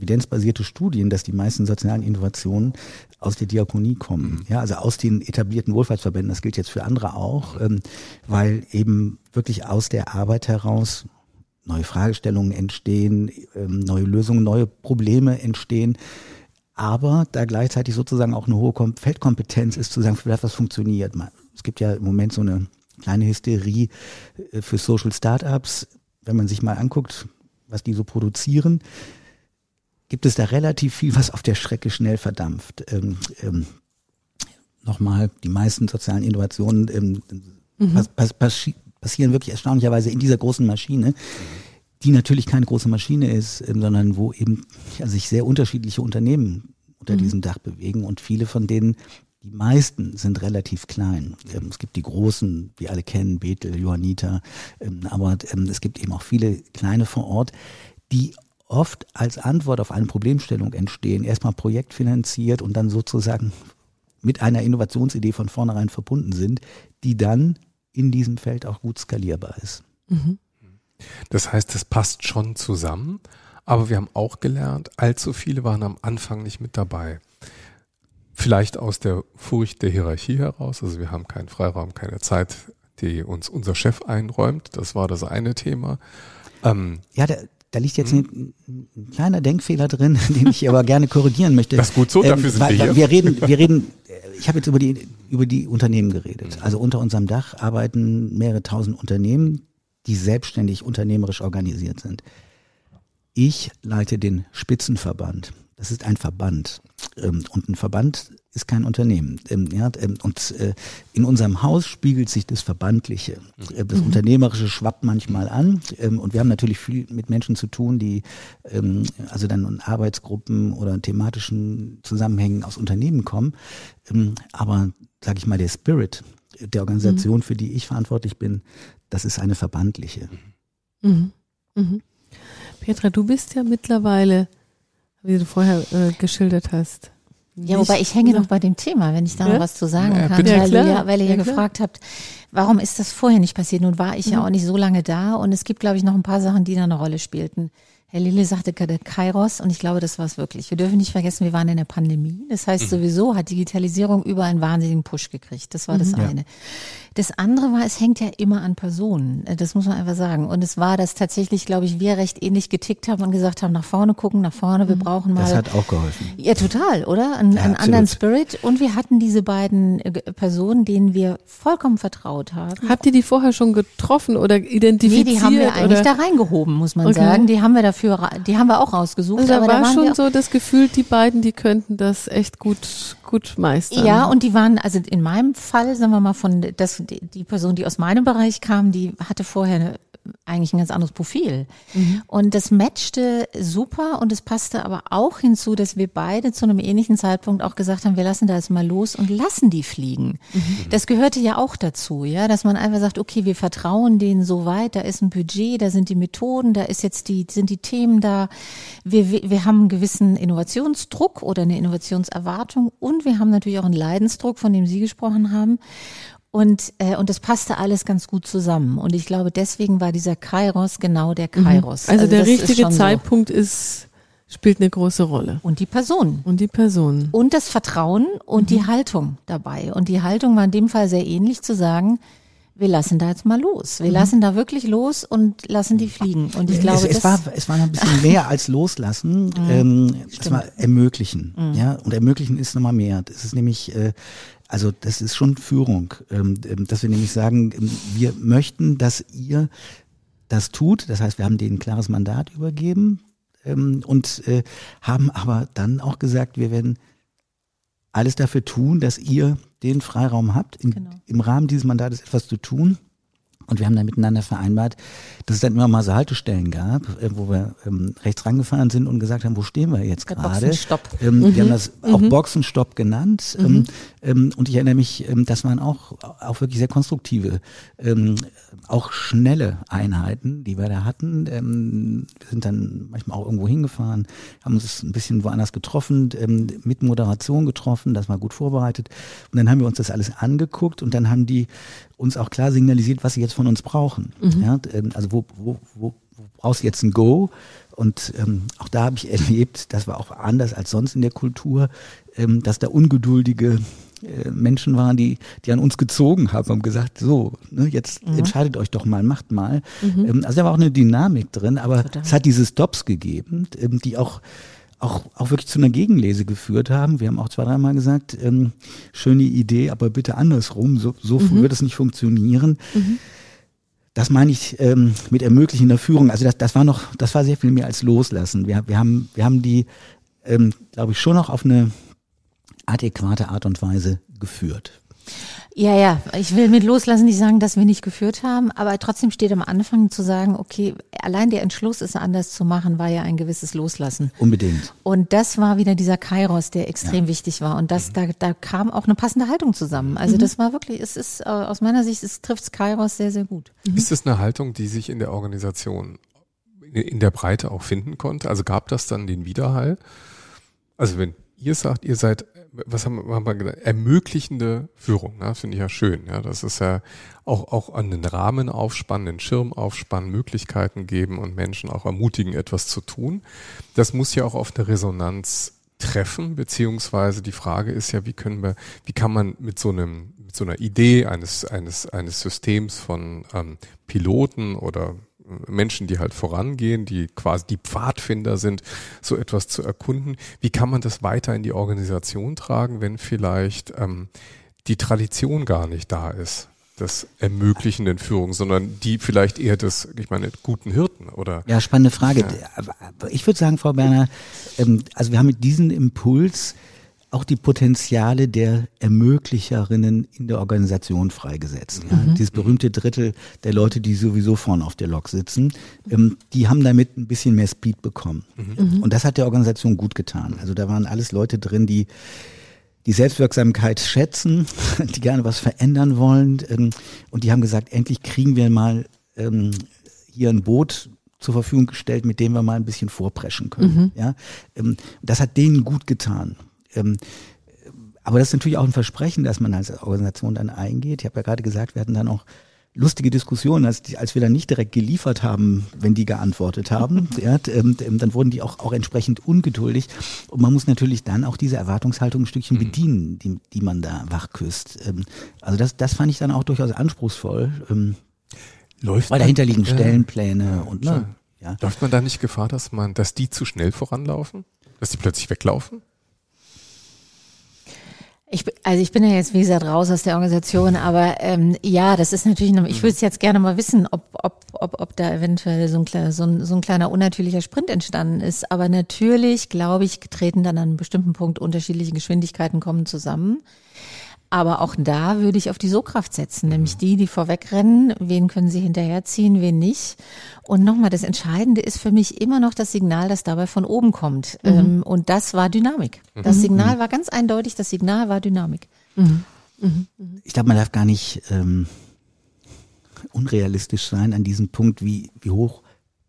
S2: evidenzbasierte Studien, dass die meisten sozialen Innovationen aus der Diakonie kommen. Mhm. Ja, also aus den etablierten Wohlfahrtsverbänden. Das gilt jetzt für andere auch, ähm, weil eben wirklich aus der Arbeit heraus neue Fragestellungen entstehen, ähm, neue Lösungen, neue Probleme entstehen. Aber da gleichzeitig sozusagen auch eine hohe Feldkompetenz ist, zu sagen, vielleicht was funktioniert. Es gibt ja im Moment so eine kleine Hysterie äh, für Social Startups. Wenn man sich mal anguckt, was die so produzieren, gibt es da relativ viel, was auf der Strecke schnell verdampft. Ähm, ähm, nochmal, die meisten sozialen Innovationen ähm, mhm. pass, pass, pass, passieren wirklich erstaunlicherweise in dieser großen Maschine, die natürlich keine große Maschine ist, ähm, sondern wo eben ja, sich sehr unterschiedliche Unternehmen unter mhm. diesem Dach bewegen und viele von denen die meisten sind relativ klein. Ähm, es gibt die großen, die alle kennen, Bethel, Johanniter, ähm, aber es gibt eben auch viele kleine vor Ort, die oft als Antwort auf eine Problemstellung entstehen, erstmal projektfinanziert und dann sozusagen mit einer Innovationsidee von vornherein verbunden sind, die dann in diesem Feld auch gut skalierbar ist. Mhm.
S3: Das heißt, das passt schon zusammen, aber wir haben auch gelernt, allzu viele waren am Anfang nicht mit dabei. Vielleicht aus der Furcht der Hierarchie heraus, also wir haben keinen Freiraum, keine Zeit, die uns unser Chef einräumt. Das war das eine Thema.
S2: Ähm, ja, der, da liegt jetzt ein, ein, kleiner Denkfehler drin, den ich aber gerne korrigieren möchte.
S3: Das ist gut so, dafür ähm, sind wir hier.
S2: Wir reden, wir reden, ich habe jetzt über die, über die Unternehmen geredet. Also unter unserem Dach arbeiten mehrere tausend Unternehmen, die selbstständig unternehmerisch organisiert sind. Ich leite den Spitzenverband. Das ist ein Verband. Ähm, und ein Verband ist kein Unternehmen. Ähm, ja, ähm, und äh, in unserem Haus spiegelt sich das Verbandliche. Mhm. Äh, das mhm. Unternehmerische schwappt manchmal an. Und wir haben natürlich viel mit Menschen zu tun, die also dann in Arbeitsgruppen oder thematischen Zusammenhängen aus Unternehmen kommen. Aber, sage ich mal, der Spirit der Organisation, mhm. für die ich verantwortlich bin, das ist eine verbandliche.
S4: Mhm. Mhm. Petra, du bist ja mittlerweile wie du vorher äh, geschildert hast.
S1: Ja, wobei ich hänge noch bei dem Thema, wenn ich da ja? noch was zu sagen ja, kann, weil, ja, ihr, weil ihr ja, gefragt habt, warum ist das vorher nicht passiert? Nun war ich mhm. ja auch nicht so lange da und es gibt, glaube ich, noch ein paar Sachen, die da eine Rolle spielten. Herr Lille sagte gerade Kairos und ich glaube, das war es wirklich. Wir dürfen nicht vergessen, wir waren in der Pandemie. Das heißt, mhm. sowieso hat Digitalisierung über einen wahnsinnigen Push gekriegt. Das war das mhm, eine. Das andere war, es hängt ja immer an Personen. Äh, das muss man einfach sagen. Und es war, dass tatsächlich, glaube ich, wir recht ähnlich getickt haben und gesagt haben, nach vorne gucken, nach vorne, wir mhm. brauchen mal.
S2: Das hat auch geholfen.
S1: Ja, total, oder? Ein, ja, einen anderen Spirit. Und wir hatten diese beiden äh, Personen, denen wir vollkommen vertraut haben.
S4: Habt ihr die vorher schon getroffen oder identifiziert? Nee,
S1: die haben wir eigentlich da reingehoben, muss man okay. sagen. Die haben wir dafür, die haben wir auch rausgesucht.
S4: Also da war da schon so das Gefühl, die beiden, die könnten das echt gut, gut meistern.
S1: Ja, und die waren, also in meinem Fall, sagen wir mal, von das, die, Person, die aus meinem Bereich kam, die hatte vorher eigentlich ein ganz anderes Profil. Mhm. Und das matchte super und es passte aber auch hinzu, dass wir beide zu einem ähnlichen Zeitpunkt auch gesagt haben, wir lassen da jetzt mal los und lassen die fliegen. Mhm. Das gehörte ja auch dazu, ja, dass man einfach sagt, okay, wir vertrauen denen so weit, da ist ein Budget, da sind die Methoden, da ist jetzt die, sind die Themen da. Wir, wir, wir haben einen gewissen Innovationsdruck oder eine Innovationserwartung und wir haben natürlich auch einen Leidensdruck, von dem Sie gesprochen haben. Und, äh, und das passte alles ganz gut zusammen. Und ich glaube, deswegen war dieser Kairos genau der mhm. Kairos.
S4: Also, also der richtige ist Zeitpunkt so. ist, spielt eine große Rolle.
S1: Und die Person.
S4: Und die Person.
S1: Und das Vertrauen und mhm. die Haltung dabei. Und die Haltung war in dem Fall sehr ähnlich zu sagen, wir lassen da jetzt mal los. Wir mhm. lassen da wirklich los und lassen die fliegen. Und ich glaube,
S2: es, es war es war ein bisschen mehr als loslassen. Mhm. Ähm, es war ermöglichen. Mhm. Ja, und ermöglichen ist nochmal mehr. Das ist nämlich äh, also das ist schon Führung, ähm, ähm, dass wir nämlich sagen, ähm, wir möchten, dass ihr das tut. Das heißt, wir haben denen ein klares Mandat übergeben und äh, haben aber dann auch gesagt, wir werden alles dafür tun, dass ihr den Freiraum habt, in, genau. im Rahmen dieses Mandates etwas zu tun. Und wir haben dann miteinander vereinbart, dass es dann immer mal so Haltestellen gab, äh, wo wir ähm, rechts rangefahren sind und gesagt haben, wo stehen wir jetzt gerade?
S1: Boxenstopp.
S2: Ähm, mhm. Wir haben das auch mhm. Boxenstopp genannt. Mhm. Ähm, ähm, und ich erinnere mich, ähm, das waren auch, auch wirklich sehr konstruktive, ähm, auch schnelle Einheiten, die wir da hatten. Wir sind dann manchmal auch irgendwo hingefahren, haben uns ein bisschen woanders getroffen, mit Moderation getroffen, das war gut vorbereitet. Und dann haben wir uns das alles angeguckt und dann haben die uns auch klar signalisiert, was sie jetzt von uns brauchen. Mhm. Ja, ähm, also wo, wo, wo wo brauchst du jetzt ein Go? Und ähm, auch da habe ich erlebt, das war auch anders als sonst in der Kultur, ähm, dass da ungeduldige äh, Menschen waren, die, die an uns gezogen haben und gesagt, so, ne, jetzt mhm. entscheidet euch doch mal, macht mal. Mhm. Ähm, also da war auch eine Dynamik drin, aber Total. es hat diese Stops gegeben, ähm, die auch auch, auch wirklich zu einer Gegenlese geführt haben. Wir haben auch zwei, dreimal gesagt, ähm, schöne Idee, aber bitte andersrum, so, so mhm. wird es nicht funktionieren. Mhm. Das meine ich ähm, mit ermöglichender Führung. Also das, das war noch, das war sehr viel mehr als loslassen. Wir, wir haben, wir haben die, ähm, glaube ich, schon noch auf eine adäquate Art und Weise geführt.
S1: Ja, ja, ich will mit loslassen nicht sagen, dass wir nicht geführt haben, aber trotzdem steht am Anfang zu sagen, okay, allein der Entschluss, es anders zu machen, war ja ein gewisses Loslassen.
S2: Unbedingt.
S1: Und das war wieder dieser Kairos, der extrem ja. wichtig war. Und das, mhm. da, da kam auch eine passende Haltung zusammen. Also mhm. das war wirklich, es ist äh, aus meiner Sicht, es trifft Kairos sehr, sehr gut.
S3: Mhm. Ist es eine Haltung, die sich in der Organisation in der Breite auch finden konnte? Also gab das dann den Widerhall? Also wenn ihr sagt, ihr seid was haben, haben wir gesagt, ermöglichende Führung, ne? finde ich ja schön. Ja, das ist ja auch auch an den Rahmen aufspannen, den Schirm aufspannen, Möglichkeiten geben und Menschen auch ermutigen, etwas zu tun. Das muss ja auch auf eine Resonanz treffen, beziehungsweise die Frage ist ja, wie können wir, wie kann man mit so einem, mit so einer Idee eines eines eines Systems von ähm, Piloten oder Menschen, die halt vorangehen, die quasi die Pfadfinder sind, so etwas zu erkunden. Wie kann man das weiter in die Organisation tragen, wenn vielleicht ähm, die Tradition gar nicht da ist? des ermöglichenden Führung, sondern die vielleicht eher des, ich meine, guten Hirten oder?
S2: Ja, spannende Frage. Ja. Ich würde sagen, Frau Berner, ähm, also wir haben mit diesem Impuls auch die Potenziale der Ermöglicherinnen in der Organisation freigesetzt. Ja, mhm. Dieses berühmte Drittel der Leute, die sowieso vorne auf der Lok sitzen, ähm, die haben damit ein bisschen mehr Speed bekommen. Mhm. Und das hat der Organisation gut getan. Also da waren alles Leute drin, die die Selbstwirksamkeit schätzen, die gerne was verändern wollen. Ähm, und die haben gesagt, endlich kriegen wir mal ähm, hier ein Boot zur Verfügung gestellt, mit dem wir mal ein bisschen vorpreschen können. Mhm. Ja, ähm, das hat denen gut getan. Ähm, aber das ist natürlich auch ein Versprechen, dass man als Organisation dann eingeht. Ich habe ja gerade gesagt, wir hatten dann auch lustige Diskussionen, als, als wir dann nicht direkt geliefert haben, wenn die geantwortet haben, ja, ähm, dann wurden die auch, auch entsprechend ungeduldig. Und man muss natürlich dann auch diese Erwartungshaltung ein Stückchen mhm. bedienen, die, die man da wachküsst. Ähm, also das, das fand ich dann auch durchaus anspruchsvoll. Ähm, Läuft weil dahinter liegen Stellenpläne ja, und ne,
S3: ja. Läuft man da nicht Gefahr, dass man, dass die zu schnell voranlaufen? Dass die plötzlich weglaufen?
S1: Ich, also ich bin ja jetzt, wie gesagt, raus aus der Organisation, aber ähm, ja, das ist natürlich, noch, ich würde es jetzt gerne mal wissen, ob, ob, ob, ob da eventuell so ein, kleiner, so, ein, so ein kleiner unnatürlicher Sprint entstanden ist. Aber natürlich, glaube ich, treten dann an einem bestimmten Punkt unterschiedliche Geschwindigkeiten kommen zusammen. Aber auch da würde ich auf die So-Kraft setzen, nämlich die, die vorwegrennen. Wen können sie hinterherziehen, wen nicht? Und nochmal, das Entscheidende ist für mich immer noch das Signal, das dabei von oben kommt. Mhm. Ähm, und das war Dynamik. Das mhm. Signal war ganz eindeutig, das Signal war Dynamik. Mhm.
S2: mhm. Ich glaube, man darf gar nicht ähm, unrealistisch sein an diesem Punkt, wie, wie hoch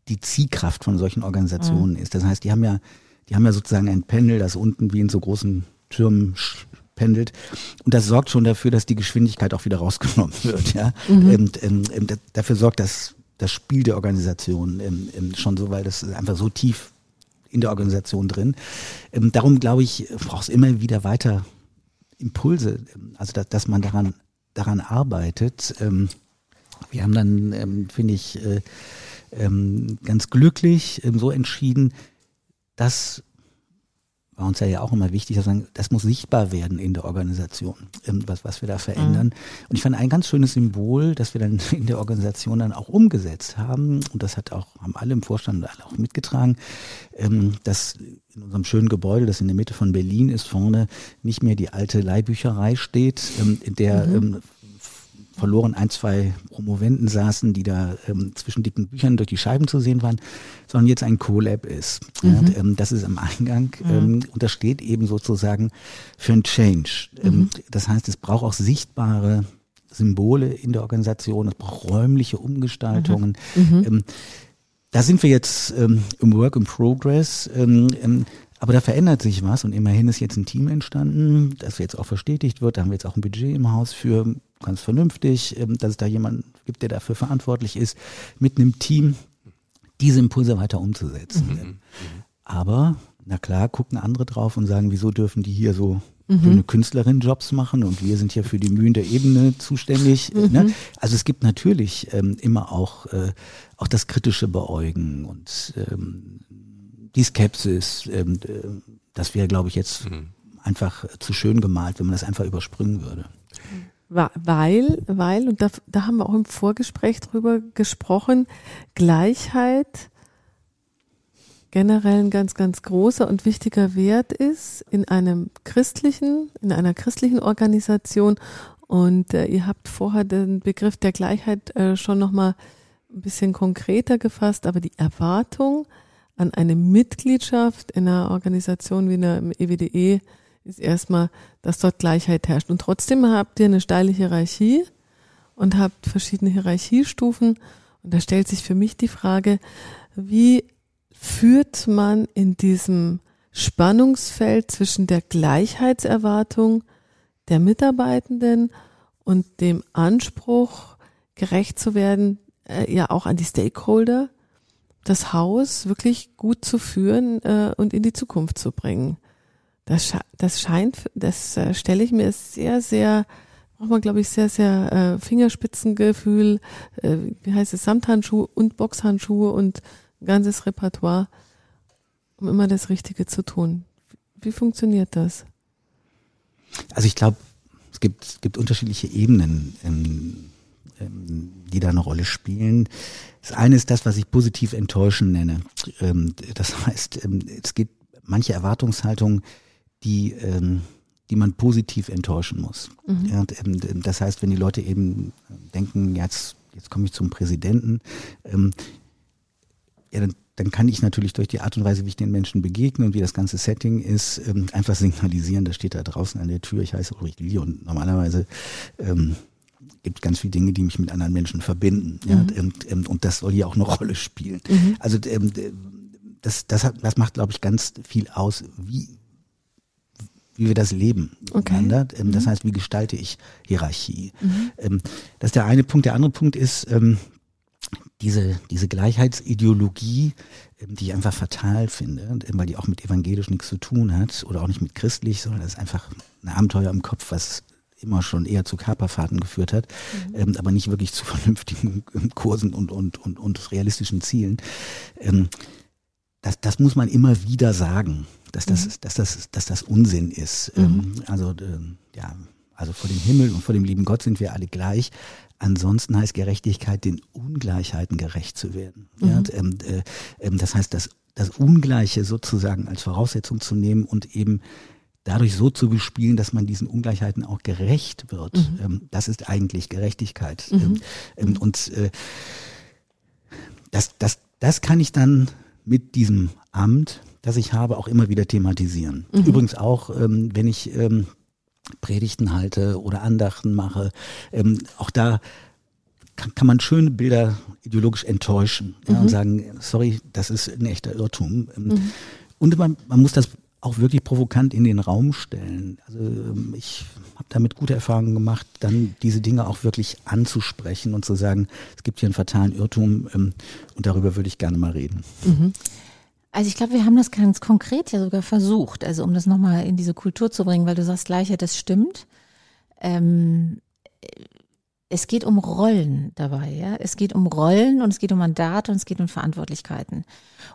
S2: die Ziehkraft von solchen Organisationen mhm. ist. Das heißt, die haben ja, die haben ja sozusagen ein Pendel, das unten wie in so großen Türmen pendelt. Und das sorgt schon dafür, dass die Geschwindigkeit auch wieder rausgenommen wird. Ja? Mhm. Und, ähm, ähm, dafür sorgt das, das Spiel der Organisation ähm, ähm, schon so, weil das ist einfach so tief in der Organisation drin. Ähm, darum glaube ich, braucht es immer wieder weiter Impulse, ähm, also dass, dass man daran, daran arbeitet. Ähm, wir haben dann, ähm, finde ich, äh, ähm, ganz glücklich ähm, so entschieden, dass war uns ja auch immer wichtig, dass man, das muss sichtbar werden in der Organisation, ähm, was, was wir da verändern. Mhm. Und ich fand ein ganz schönes Symbol, das wir dann in der Organisation dann auch umgesetzt haben, und das hat auch, haben alle im Vorstand alle auch mitgetragen, ähm, dass in unserem schönen Gebäude, das in der Mitte von Berlin ist, vorne nicht mehr die alte Leihbücherei steht, ähm, in der mhm verloren ein, zwei Promoventen saßen, die da ähm, zwischen dicken Büchern durch die Scheiben zu sehen waren, sondern jetzt ein Co-Lab ist. Mhm. Und, ähm, das ist am Eingang mhm. ähm, und das steht eben sozusagen für ein Change. Ähm, mhm. das heißt, es braucht auch sichtbare Symbole in der Organisation, es braucht räumliche Umgestaltungen. Mhm. Mhm. Ähm, da sind wir jetzt ähm, im Work in Progress. Aber da verändert sich was und immerhin ist jetzt ein Team entstanden, das jetzt auch verstetigt wird. Da haben wir jetzt auch ein Budget im Haus für ganz vernünftig, ähm, dass es da jemand gibt, der dafür verantwortlich ist, mit einem Team, diese Impulse weiter umzusetzen.
S3: Mhm.
S2: Aber, na klar, gucken andere drauf und sagen, wieso dürfen die hier so mhm. Künstlerin-Jobs machen und wir sind hier für die Mühen der Ebene zuständig. Mhm. Ne? Also es gibt natürlich ähm, immer auch, äh, auch das kritische Beäugen und ähm, die Skepsis. Ähm, das wäre, glaube ich, jetzt mhm. einfach zu schön gemalt, wenn man das einfach überspringen würde.
S4: Weil, weil, und da, da haben wir auch im Vorgespräch drüber gesprochen, Gleichheit generell ein ganz, ganz großer und wichtiger Wert ist in einem christlichen, in einer christlichen Organisation. Und äh, ihr habt vorher den Begriff der Gleichheit äh, schon nochmal ein bisschen konkreter gefasst, aber die Erwartung an eine Mitgliedschaft in einer Organisation wie einer EWDE ist erstmal, dass dort Gleichheit herrscht. Und trotzdem habt ihr eine steile Hierarchie und habt verschiedene Hierarchiestufen. Und da stellt sich für mich die Frage, wie führt man in diesem Spannungsfeld zwischen der Gleichheitserwartung der Mitarbeitenden und dem Anspruch, gerecht zu werden, äh, ja auch an die Stakeholder, das Haus wirklich gut zu führen äh, und in die Zukunft zu bringen. Das, das scheint, das äh, stelle ich mir sehr, sehr, braucht man glaube ich sehr, sehr äh, Fingerspitzengefühl, äh, wie heißt es, Samthandschuhe und Boxhandschuhe und ganzes Repertoire, um immer das Richtige zu tun. Wie funktioniert das?
S2: Also ich glaube, es gibt, es gibt unterschiedliche Ebenen, ähm, ähm, die da eine Rolle spielen. Das eine ist das, was ich positiv enttäuschen nenne. Ähm, das heißt, ähm, es gibt manche Erwartungshaltungen, die, ähm, die man positiv enttäuschen muss. Mhm. Ja, ähm, das heißt, wenn die Leute eben denken, jetzt, jetzt komme ich zum Präsidenten, ja, dann, dann kann ich natürlich durch die Art und Weise, wie ich den Menschen begegne und wie das ganze Setting ist, ähm, einfach signalisieren, das steht da draußen an der Tür, ich heiße Ulrich Lilly und normalerweise ähm, gibt ganz viele Dinge, die mich mit anderen Menschen verbinden. Ja, mhm. und, ähm, und das soll hier auch eine Rolle spielen. Mhm. Also ähm, das, das, hat, das macht, glaube ich, ganz viel aus, wie, wie wir das leben okay. Ähm, das mhm. heißt, wie gestalte ich Hierarchie? Mhm. Ähm, das ist der eine Punkt. Der andere Punkt ist, ähm, diese, diese Gleichheitsideologie, ähm, die ich einfach fatal finde, weil die auch mit evangelisch nichts zu tun hat oder auch nicht mit christlich, sondern das ist einfach ein Abenteuer im Kopf, was immer schon eher zu Körperfahrten geführt hat, mhm. ähm, aber nicht wirklich zu vernünftigen Kursen und, und, und, und realistischen Zielen. Ähm, das, das muss man immer wieder sagen, dass das, mhm. dass das, dass das Unsinn ist. Mhm. Ähm, also äh, ja, also vor dem Himmel und vor dem lieben Gott sind wir alle gleich. Ansonsten heißt Gerechtigkeit, den Ungleichheiten gerecht zu werden. Mhm. Ja, ähm, äh, äh, das heißt, das, das Ungleiche sozusagen als Voraussetzung zu nehmen und eben dadurch so zu bespielen, dass man diesen Ungleichheiten auch gerecht wird. Mhm. Ähm, das ist eigentlich Gerechtigkeit. Mhm. Ähm, ähm und äh, das, das, das kann ich dann mit diesem Amt, das ich habe, auch immer wieder thematisieren. Mhm. Übrigens auch, ähm, wenn ich ähm, Predigten halte oder Andachten mache. Ähm, auch da kann, kann man schöne Bilder ideologisch enttäuschen ja, mhm. und sagen, sorry, das ist ein echter Irrtum. Ähm, mhm. Und man, man muss das auch wirklich provokant in den Raum stellen. Also ähm, ich habe damit gute Erfahrungen gemacht, dann diese Dinge auch wirklich anzusprechen und zu sagen, es gibt hier einen fatalen Irrtum ähm, und darüber würde ich gerne mal reden.
S1: Mhm. Also ich glaube, wir haben das ganz konkret ja sogar versucht, also um das nochmal in diese Kultur zu bringen, weil du sagst Gleichheit, das stimmt. Ähm, es geht um Rollen dabei, ja. Es geht um Rollen und es geht um Mandate und es geht um Verantwortlichkeiten.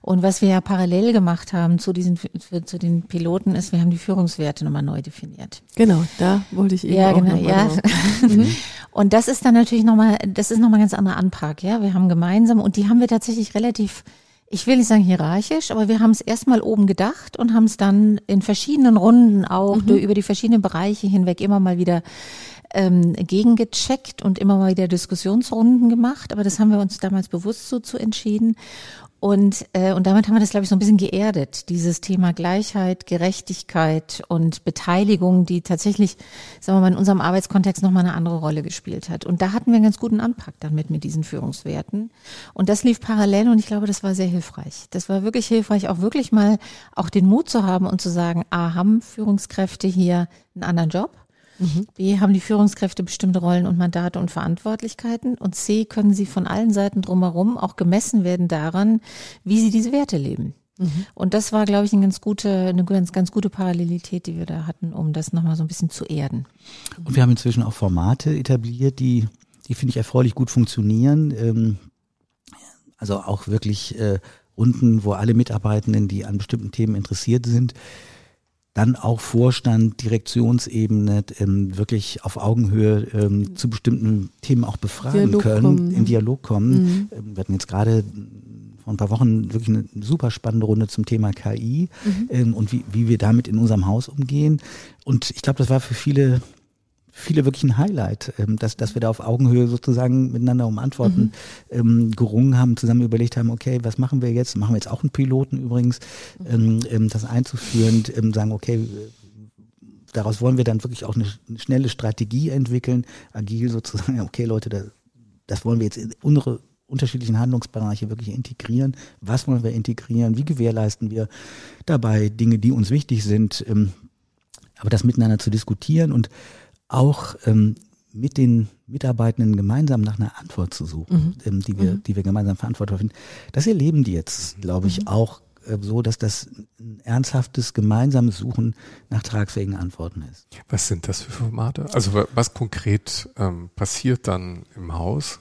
S1: Und was wir ja parallel gemacht haben zu diesen zu den Piloten ist, wir haben die Führungswerte nochmal neu definiert.
S4: Genau, da wollte ich eben
S1: ja,
S4: auch
S1: genau, ja. Mhm. und das ist dann natürlich nochmal, das ist nochmal ganz anderer Antrag, ja. Wir haben gemeinsam und die haben wir tatsächlich relativ ich will nicht sagen hierarchisch, aber wir haben es erstmal oben gedacht und haben es dann in verschiedenen Runden auch mhm. über die verschiedenen Bereiche hinweg immer mal wieder ähm, gegengecheckt und immer mal wieder Diskussionsrunden gemacht. Aber das haben wir uns damals bewusst so zu entschieden. Und, äh, und damit haben wir das, glaube ich, so ein bisschen geerdet, dieses Thema Gleichheit, Gerechtigkeit und Beteiligung, die tatsächlich, sagen wir mal, in unserem Arbeitskontext nochmal eine andere Rolle gespielt hat. Und da hatten wir einen ganz guten Anpack dann mit, mit diesen Führungswerten. Und das lief parallel und ich glaube, das war sehr hilfreich. Das war wirklich hilfreich, auch wirklich mal auch den Mut zu haben und zu sagen, ah, haben Führungskräfte hier einen anderen Job? Mhm. B, haben die Führungskräfte bestimmte Rollen und Mandate und Verantwortlichkeiten. Und C, können sie von allen Seiten drumherum auch gemessen werden daran, wie sie diese Werte leben. Und das war, glaube ich, eine ganz gute, eine ganz, ganz gute Parallelität, die wir da hatten, um das nochmal so ein bisschen zu erden.
S2: Und wir haben inzwischen auch Formate etabliert, die, die finde ich erfreulich gut funktionieren. Ähm, also auch wirklich äh, Runden, wo alle Mitarbeitenden, die an bestimmten Themen interessiert sind, dann auch Vorstand, Direktionsebene ähm, wirklich auf Augenhöhe ähm, zu bestimmten Themen auch befragen Dialog können, kommen, in Dialog kommen. Mhm. Ähm, wir hatten jetzt gerade vor ein paar Wochen wirklich eine super spannende Runde zum Thema KI mhm. ähm, und wie, wie wir damit in unserem Haus umgehen. Und ich glaube, das war für viele viele wirklich ein Highlight, ähm, dass, dass wir da auf Augenhöhe sozusagen miteinander um Antworten mhm. ähm, gerungen haben, zusammen überlegt haben, okay, was machen wir jetzt? Machen wir jetzt auch einen Piloten übrigens, ähm, das einzuführen, sagen, okay, daraus wollen wir dann wirklich auch eine, eine schnelle Strategie entwickeln, agil sozusagen, okay Leute, das, das wollen wir jetzt in unsere unterschiedlichen Handlungsbereiche wirklich integrieren. Was wollen wir integrieren? Wie gewährleisten wir dabei Dinge, die uns wichtig sind? Aber das miteinander zu diskutieren und auch ähm, mit den Mitarbeitenden gemeinsam nach einer Antwort zu suchen, mhm. ähm, die wir, mhm. die wir gemeinsam verantwortlich finden. Das erleben die jetzt, glaube ich, mhm. auch äh, so, dass das ein ernsthaftes gemeinsames Suchen nach tragfähigen Antworten ist.
S3: Was sind das für Formate? Also was konkret ähm, passiert dann im Haus?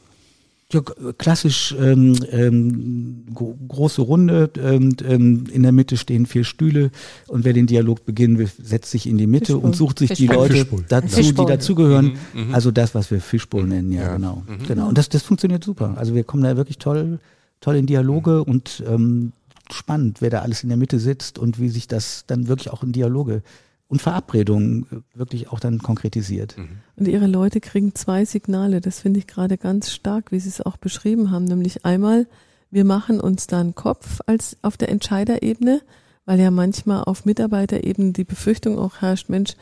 S2: Ja, klassisch ähm, ähm, große Runde, ähm, ähm, in der Mitte stehen vier Stühle und wer den Dialog beginnen will, setzt sich in die Mitte Fischbowl. und sucht sich Fischbowl. die Leute Fischbowl. dazu, Fischbowl. die dazugehören. Mhm, mhm, also das, was wir Fischbowl mhm. nennen, ja, ja. genau. Mhm. Genau. Und das, das funktioniert super. Also wir kommen da wirklich toll, toll in Dialoge mhm. und ähm, spannend, wer da alles in der Mitte sitzt und wie sich das dann wirklich auch in Dialoge und Verabredungen wirklich auch dann konkretisiert. Mhm.
S4: Und ihre Leute kriegen zwei Signale, das finde ich gerade ganz stark, wie sie es auch beschrieben haben, nämlich einmal, wir machen uns da einen Kopf als auf der Entscheiderebene, weil ja manchmal auf Mitarbeiterebene die Befürchtung auch herrscht, Mensch,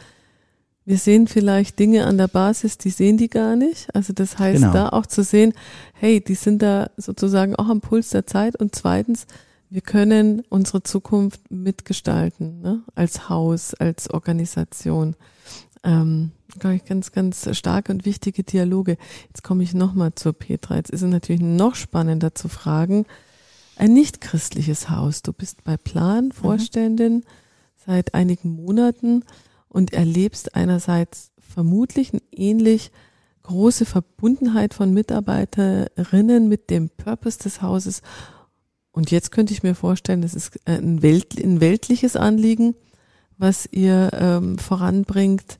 S4: wir sehen vielleicht Dinge an der Basis, die sehen die gar nicht. Also das heißt, genau. da auch zu sehen, hey, die sind da sozusagen auch am Puls der Zeit. Und zweitens, wir können unsere Zukunft mitgestalten, ne? als Haus, als Organisation. Ähm, glaube ich, ganz, ganz starke und wichtige Dialoge. Jetzt komme ich nochmal zur Petra. Jetzt ist es natürlich noch spannender zu fragen, ein nicht christliches Haus. Du bist bei Plan mhm. Vorständin mhm. seit einigen Monaten und erlebst einerseits vermutlich eine ähnlich große Verbundenheit von Mitarbeiterinnen mit dem Purpose des Hauses und jetzt könnte ich mir vorstellen, das ist äh, ein, Welt, ein weltliches Anliegen, was ihr ähm, voranbringt,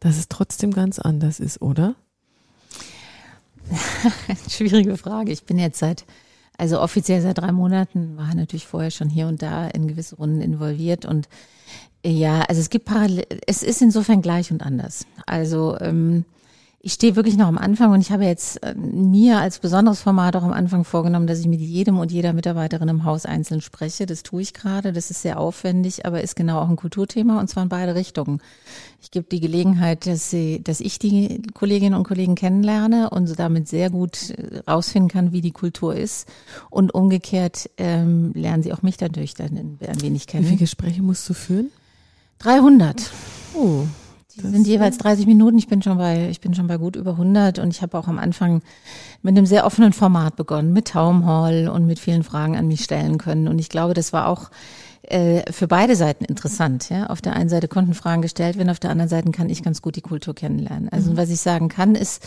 S4: dass es trotzdem ganz anders ist, oder?
S1: Schwierige Frage. Ich bin jetzt seit, also offiziell seit drei Monaten, war natürlich vorher schon hier und da in gewisse Runden involviert und ja, also es gibt parallel, es ist insofern gleich und anders. Also ähm, ich stehe wirklich noch am Anfang und ich habe jetzt äh, mir als besonderes Format auch am Anfang vorgenommen, dass ich mit jedem und jeder Mitarbeiterin im Haus einzeln spreche. Das tue ich gerade. Das ist sehr aufwendig, aber ist genau auch ein Kulturthema und zwar in beide Richtungen. Ich gebe die Gelegenheit, dass, sie, dass ich die Kolleginnen und Kollegen kennenlerne und so damit sehr gut äh, rausfinden kann, wie die Kultur ist. Und umgekehrt ähm, lernen sie auch mich dadurch dann ein wenig kennen.
S4: Wie viele Gespräche musst du führen?
S1: 300. Oh. Das sind jeweils 30 Minuten. Ich bin schon bei, ich bin schon bei gut über 100 und ich habe auch am Anfang mit einem sehr offenen Format begonnen, mit Town Hall und mit vielen Fragen an mich stellen können. Und ich glaube, das war auch äh, für beide Seiten interessant. Ja? Auf der einen Seite konnten Fragen gestellt werden, auf der anderen Seite kann ich ganz gut die Kultur kennenlernen. Also mhm. was ich sagen kann, ist,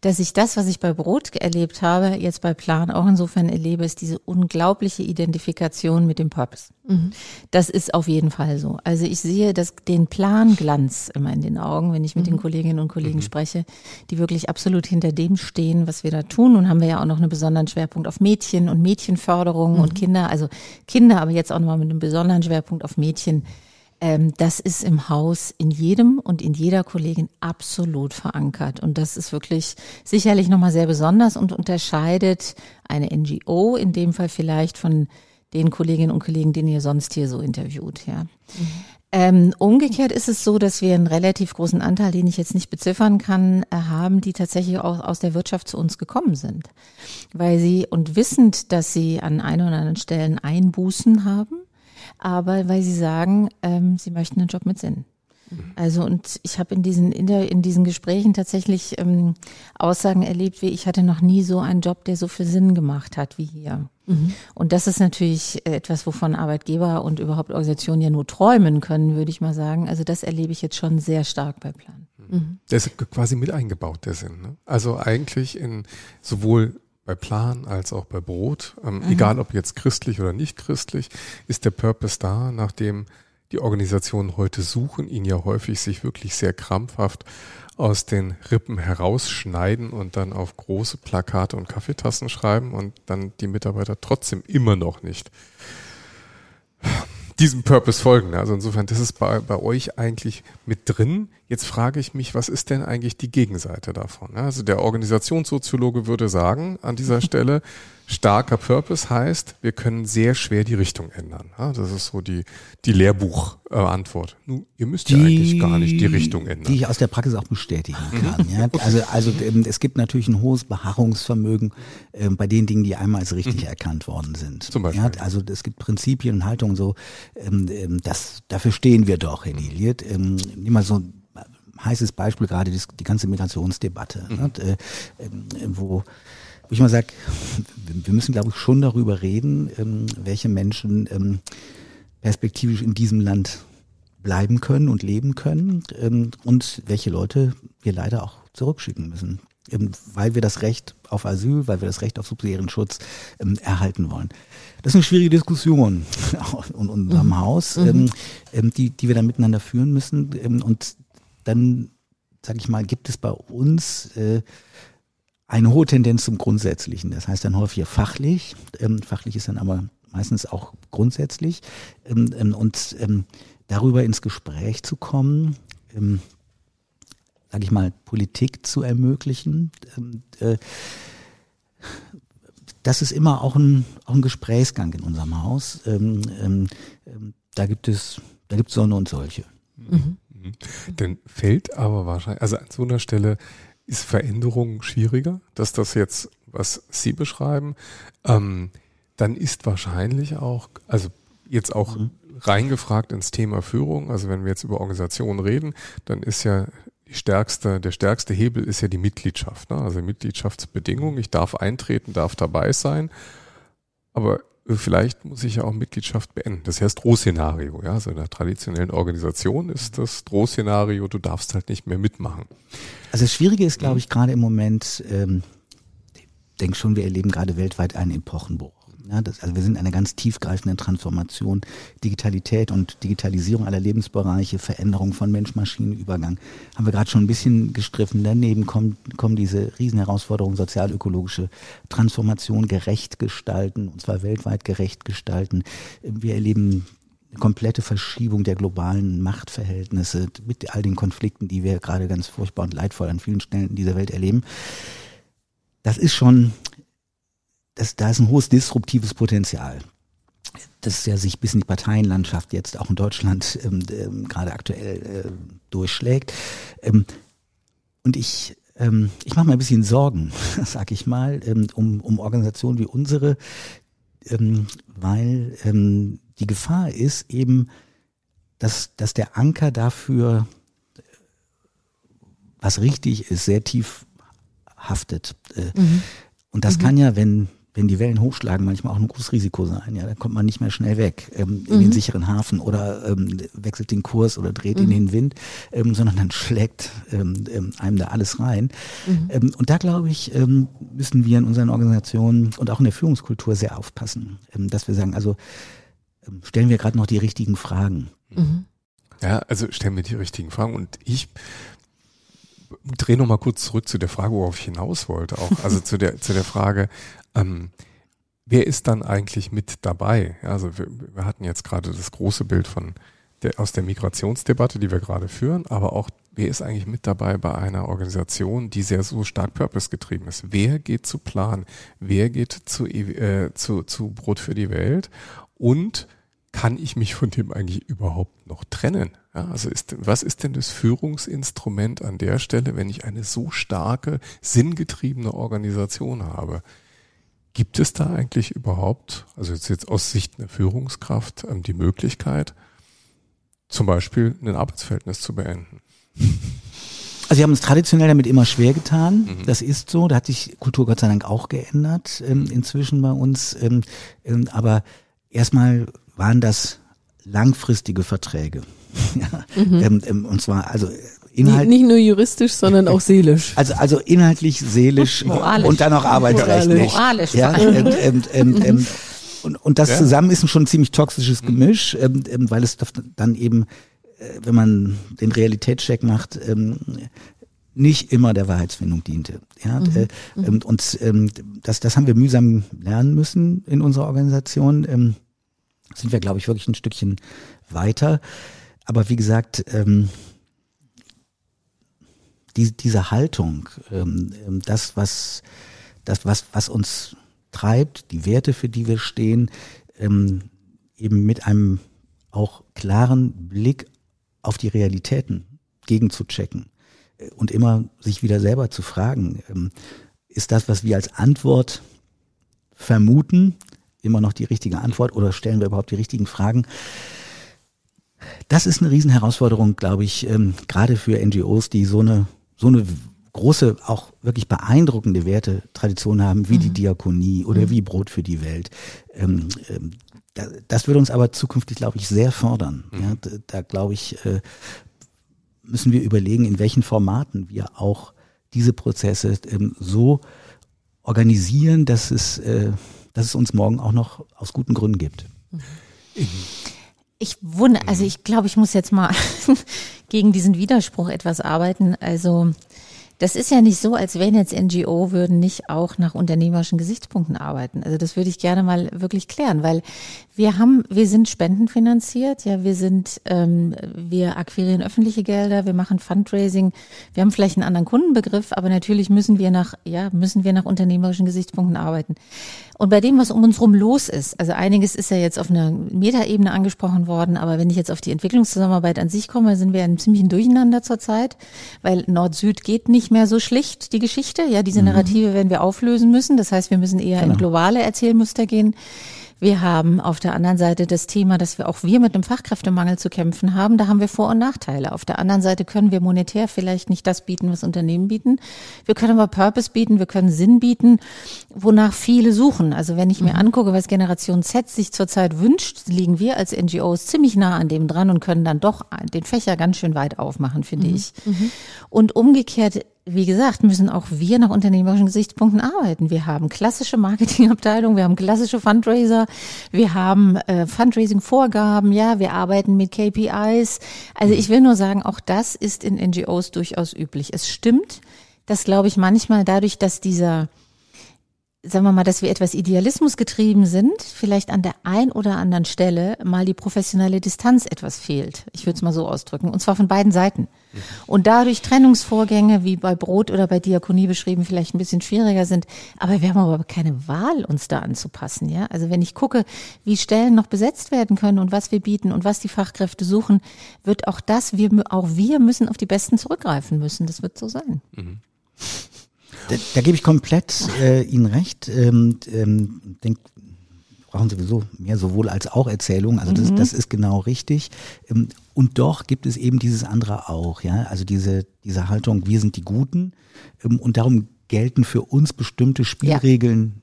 S1: dass ich das, was ich bei Brot erlebt habe, jetzt bei Plan auch insofern erlebe, ist diese unglaubliche Identifikation mit dem Purpose. Mhm. Das ist auf jeden Fall so. Also ich sehe das, den Planglanz immer in den Augen, wenn ich mit mhm. den Kolleginnen und Kollegen mhm. spreche, die wirklich absolut hinter dem stehen, was wir da tun. Nun haben wir ja auch noch einen besonderen Schwerpunkt auf Mädchen und Mädchenförderung und mhm. Kinder, also Kinder, aber jetzt auch nochmal mit einem besonderen Schwerpunkt auf Mädchen. Ähm, das ist im Haus in jedem und in jeder Kollegin absolut verankert. Und das ist wirklich sicherlich nochmal sehr besonders und unterscheidet eine NGO in dem Fall vielleicht von den Kolleginnen und Kollegen, den ihr sonst hier so interviewt, ja. Mhm. Ähm, umgekehrt ist es so, dass wir einen relativ großen Anteil, den ich jetzt nicht beziffern kann, äh, haben, die tatsächlich auch aus der Wirtschaft zu uns gekommen sind. Weil sie und wissend, dass sie an ein oder anderen Stellen Einbußen haben, aber weil sie sagen, ähm, sie möchten einen Job mit Sinn. Also und ich habe in diesen in, der, in diesen Gesprächen tatsächlich ähm, Aussagen erlebt, wie ich hatte noch nie so einen Job, der so viel Sinn gemacht hat wie hier. Mhm. Und das ist natürlich etwas, wovon Arbeitgeber und überhaupt Organisationen ja nur träumen können, würde ich mal sagen. Also das erlebe ich jetzt schon sehr stark bei Plan.
S3: Mhm. Der ist quasi mit eingebaut, der Sinn. Ne? Also eigentlich in sowohl bei Plan als auch bei Brot, ähm, mhm. egal ob jetzt christlich oder nicht christlich, ist der Purpose da, nachdem die Organisationen heute suchen, ihn ja häufig sich wirklich sehr krampfhaft aus den Rippen herausschneiden und dann auf große Plakate und Kaffeetassen schreiben und dann die Mitarbeiter trotzdem immer noch nicht diesem Purpose folgen. Also insofern, das ist bei, bei euch eigentlich mit drin. Jetzt frage ich mich, was ist denn eigentlich die Gegenseite davon? Also der Organisationssoziologe würde sagen an dieser Stelle, starker Purpose heißt, wir können sehr schwer die Richtung ändern. Das ist so die, die Lehrbuchantwort. Nun, ihr müsst die, ja eigentlich gar nicht die Richtung ändern.
S2: Die ich aus der Praxis auch bestätigen kann. ja. Also, also ähm, es gibt natürlich ein hohes Beharrungsvermögen äh, bei den Dingen, die einmal als richtig mhm. erkannt worden sind. Zum Beispiel. Ja, also es gibt Prinzipien und Haltungen so, ähm, ähm, das, dafür stehen wir doch, Herr Liliet. Ähm, nimm mal so ein heißes Beispiel gerade die, die ganze Migrationsdebatte, mhm. ne, äh, wo wo ich mal sage, wir müssen, glaube ich, schon darüber reden, ähm, welche Menschen ähm, perspektivisch in diesem Land bleiben können und leben können ähm, und welche Leute wir leider auch zurückschicken müssen, ähm, weil wir das Recht auf Asyl, weil wir das Recht auf subsidiären Schutz ähm, erhalten wollen. Das ist eine schwierige Diskussion in unserem mhm. Haus, mhm. Ähm, ähm, die, die wir dann miteinander führen müssen. Ähm, und dann, sage ich mal, gibt es bei uns äh, eine hohe Tendenz zum Grundsätzlichen. Das heißt dann häufig fachlich. Ähm, fachlich ist dann aber meistens auch grundsätzlich. Ähm, ähm, und ähm, darüber ins Gespräch zu kommen, ähm, sage ich mal, Politik zu ermöglichen. Ähm, äh, das ist immer auch ein, auch ein Gesprächsgang in unserem Haus. Ähm, da gibt es, da gibt es Sonne und solche.
S3: Mhm. Mhm. Dann fällt aber wahrscheinlich, also an so einer Stelle ist Veränderung schwieriger, dass das jetzt, was Sie beschreiben, ähm, dann ist wahrscheinlich auch, also jetzt auch mhm. reingefragt ins Thema Führung, also wenn wir jetzt über Organisationen reden, dann ist ja die stärkste, der stärkste Hebel ist ja die Mitgliedschaft, ne? also Mitgliedschaftsbedingung. Ich darf eintreten, darf dabei sein, aber vielleicht muss ich ja auch Mitgliedschaft beenden. Das heißt Drohszenario. Ja? Also in der traditionellen Organisation ist das Drohszenario, du darfst halt nicht mehr mitmachen.
S2: Also das Schwierige ist, glaube ich, gerade im Moment, ähm, ich denke schon, wir erleben gerade weltweit einen Epochenbruch. Ja, das, also wir sind in einer ganz tiefgreifenden Transformation. Digitalität und Digitalisierung aller Lebensbereiche, Veränderung von Mensch-Maschinen-Übergang haben wir gerade schon ein bisschen gestriffen. Daneben kommen, kommen diese Riesenherausforderungen, sozial-ökologische Transformation gerecht gestalten, und zwar weltweit gerecht gestalten. Wir erleben eine komplette Verschiebung der globalen Machtverhältnisse mit all den Konflikten, die wir gerade ganz furchtbar und leidvoll an vielen Stellen in dieser Welt erleben. Das ist schon das, da ist ein hohes disruptives Potenzial das ja sich bis in die Parteienlandschaft jetzt auch in Deutschland ähm, ähm, gerade aktuell äh, durchschlägt. Ähm, und ich, ähm, ich mache mir ein bisschen Sorgen, sag ich mal, ähm, um, um Organisationen wie unsere, ähm, weil ähm, die Gefahr ist eben, dass, dass der Anker dafür, was richtig ist, sehr tief haftet. Äh, mhm. Und das mhm. kann ja, wenn wenn die Wellen hochschlagen, manchmal auch ein großes Risiko sein. Ja, da kommt man nicht mehr schnell weg ähm, in mhm. den sicheren Hafen oder ähm, wechselt den Kurs oder dreht mhm. in den Wind, ähm, sondern dann schlägt ähm, ähm, einem da alles rein. Mhm. Ähm, und da glaube ich, ähm, müssen wir in unseren Organisationen und auch in der Führungskultur sehr aufpassen, ähm, dass wir sagen, also ähm, stellen wir gerade noch die richtigen Fragen.
S3: Mhm. Ja, also stellen wir die richtigen Fragen und ich drehe noch mal kurz zurück zu der Frage, worauf ich hinaus wollte, auch also zu der zu der Frage, ähm, wer ist dann eigentlich mit dabei? Also wir, wir hatten jetzt gerade das große Bild von der, aus der Migrationsdebatte, die wir gerade führen, aber auch wer ist eigentlich mit dabei bei einer Organisation, die sehr so stark Purpose getrieben ist? Wer geht zu Plan? Wer geht zu, äh, zu, zu Brot für die Welt? Und kann ich mich von dem eigentlich überhaupt noch trennen? Ja, also ist, was ist denn das Führungsinstrument an der Stelle, wenn ich eine so starke, sinngetriebene Organisation habe? Gibt es da eigentlich überhaupt, also jetzt, jetzt aus Sicht einer Führungskraft, ähm, die Möglichkeit, zum Beispiel ein Arbeitsverhältnis zu beenden.
S2: Also wir haben uns traditionell damit immer schwer getan. Mhm. Das ist so. Da hat sich Kultur Gott sei Dank auch geändert ähm, inzwischen bei uns. Ähm, ähm, aber erstmal waren das langfristige Verträge. ja. Mhm. Ähm, ähm, und zwar also
S4: Inhalt, nicht, nicht nur juristisch, sondern auch seelisch.
S2: Also also inhaltlich, seelisch moralisch. und dann auch arbeitsrechtlich. Moralisch. Ja, ähm, ähm, ähm, und, und das ja. zusammen ist schon ein ziemlich toxisches mhm. Gemisch, ähm, ähm, weil es dann eben, äh, wenn man den Realitätscheck macht, ähm, nicht immer der Wahrheitsfindung diente. Ja, mhm. äh, mhm. und ähm, das, das haben wir mühsam lernen müssen in unserer Organisation. Ähm, sind wir, glaube ich, wirklich ein Stückchen weiter. Aber wie gesagt, ähm, die, diese Haltung, ähm, ähm, das, was, das, was, was uns treibt, die Werte, für die wir stehen, ähm, eben mit einem auch klaren Blick auf die Realitäten gegenzuchecken äh, und immer sich wieder selber zu fragen, ähm, ist das, was wir als Antwort vermuten, immer noch die richtige Antwort oder stellen wir überhaupt die richtigen Fragen? Das ist eine Riesenherausforderung, glaube ich, ähm, gerade für NGOs, die so eine so eine große, auch wirklich beeindruckende Wertetradition haben, wie mhm. die Diakonie oder mhm. wie Brot für die Welt. Ähm, ähm, da, das würde uns aber zukünftig, glaube ich, sehr fördern. Mhm. Ja, da, da glaube ich, äh, müssen wir überlegen, in welchen Formaten wir auch diese Prozesse ähm, so organisieren, dass es, äh, dass es uns morgen auch noch aus guten Gründen gibt. Mhm.
S1: Ich wundere, also ich glaube, ich muss jetzt mal gegen diesen Widerspruch etwas arbeiten. Also das ist ja nicht so, als wenn jetzt NGO würden nicht auch nach unternehmerischen Gesichtspunkten arbeiten. Also das würde ich gerne mal wirklich klären, weil wir haben, wir sind spendenfinanziert, ja, wir sind, ähm, wir akquirieren öffentliche Gelder, wir machen Fundraising, wir haben vielleicht einen anderen Kundenbegriff, aber natürlich müssen wir nach, ja, müssen wir nach unternehmerischen Gesichtspunkten arbeiten. Und bei dem, was um uns rum los ist, also einiges ist ja jetzt auf einer Metaebene angesprochen worden, aber wenn ich jetzt auf die Entwicklungszusammenarbeit an sich komme, sind wir in ziemlichen Durcheinander zurzeit, weil Nord-Süd geht nicht mehr so schlicht, die Geschichte. Ja, diese mhm. Narrative werden wir auflösen müssen. Das heißt, wir müssen eher genau. in globale Erzählmuster gehen. Wir haben auf der anderen Seite das Thema, dass wir auch wir mit einem Fachkräftemangel zu kämpfen haben. Da haben wir Vor- und Nachteile. Auf der anderen Seite können wir monetär vielleicht nicht das bieten, was Unternehmen bieten. Wir können aber Purpose bieten, wir können Sinn bieten, wonach viele suchen. Also wenn ich mir mhm. angucke, was Generation Z sich zurzeit wünscht, liegen wir als NGOs ziemlich nah an dem dran und können dann doch den Fächer ganz schön weit aufmachen, finde mhm. ich. Mhm. Und umgekehrt wie gesagt, müssen auch wir nach unternehmerischen Gesichtspunkten arbeiten. Wir haben klassische Marketingabteilung, wir haben klassische Fundraiser, wir haben äh, Fundraising-Vorgaben, ja, wir arbeiten mit KPIs. Also ich will nur sagen, auch das ist in NGOs durchaus üblich. Es stimmt, dass, glaube ich, manchmal dadurch, dass dieser sagen wir mal, dass wir etwas Idealismus getrieben sind, vielleicht an der ein oder anderen Stelle mal die professionelle Distanz etwas fehlt. Ich würde es mal so ausdrücken. Und zwar von beiden Seiten. Und dadurch Trennungsvorgänge, wie bei Brot oder bei Diakonie beschrieben, vielleicht ein bisschen schwieriger sind. Aber wir haben aber keine Wahl, uns da anzupassen. Ja, also wenn ich gucke, wie Stellen noch besetzt werden können und was wir bieten und was die Fachkräfte suchen, wird auch das, wir, auch wir müssen auf die Besten zurückgreifen müssen. Das wird so sein. Mhm.
S2: Da, da gebe ich komplett äh, Ihnen recht. Ähm, ähm, denk, brauchen sowieso mehr sowohl als auch Erzählungen. Also das, mhm. das ist genau richtig. Ähm, und doch gibt es eben dieses andere auch, ja. Also diese, diese Haltung, wir sind die Guten. Ähm, und darum gelten für uns bestimmte Spielregeln ja.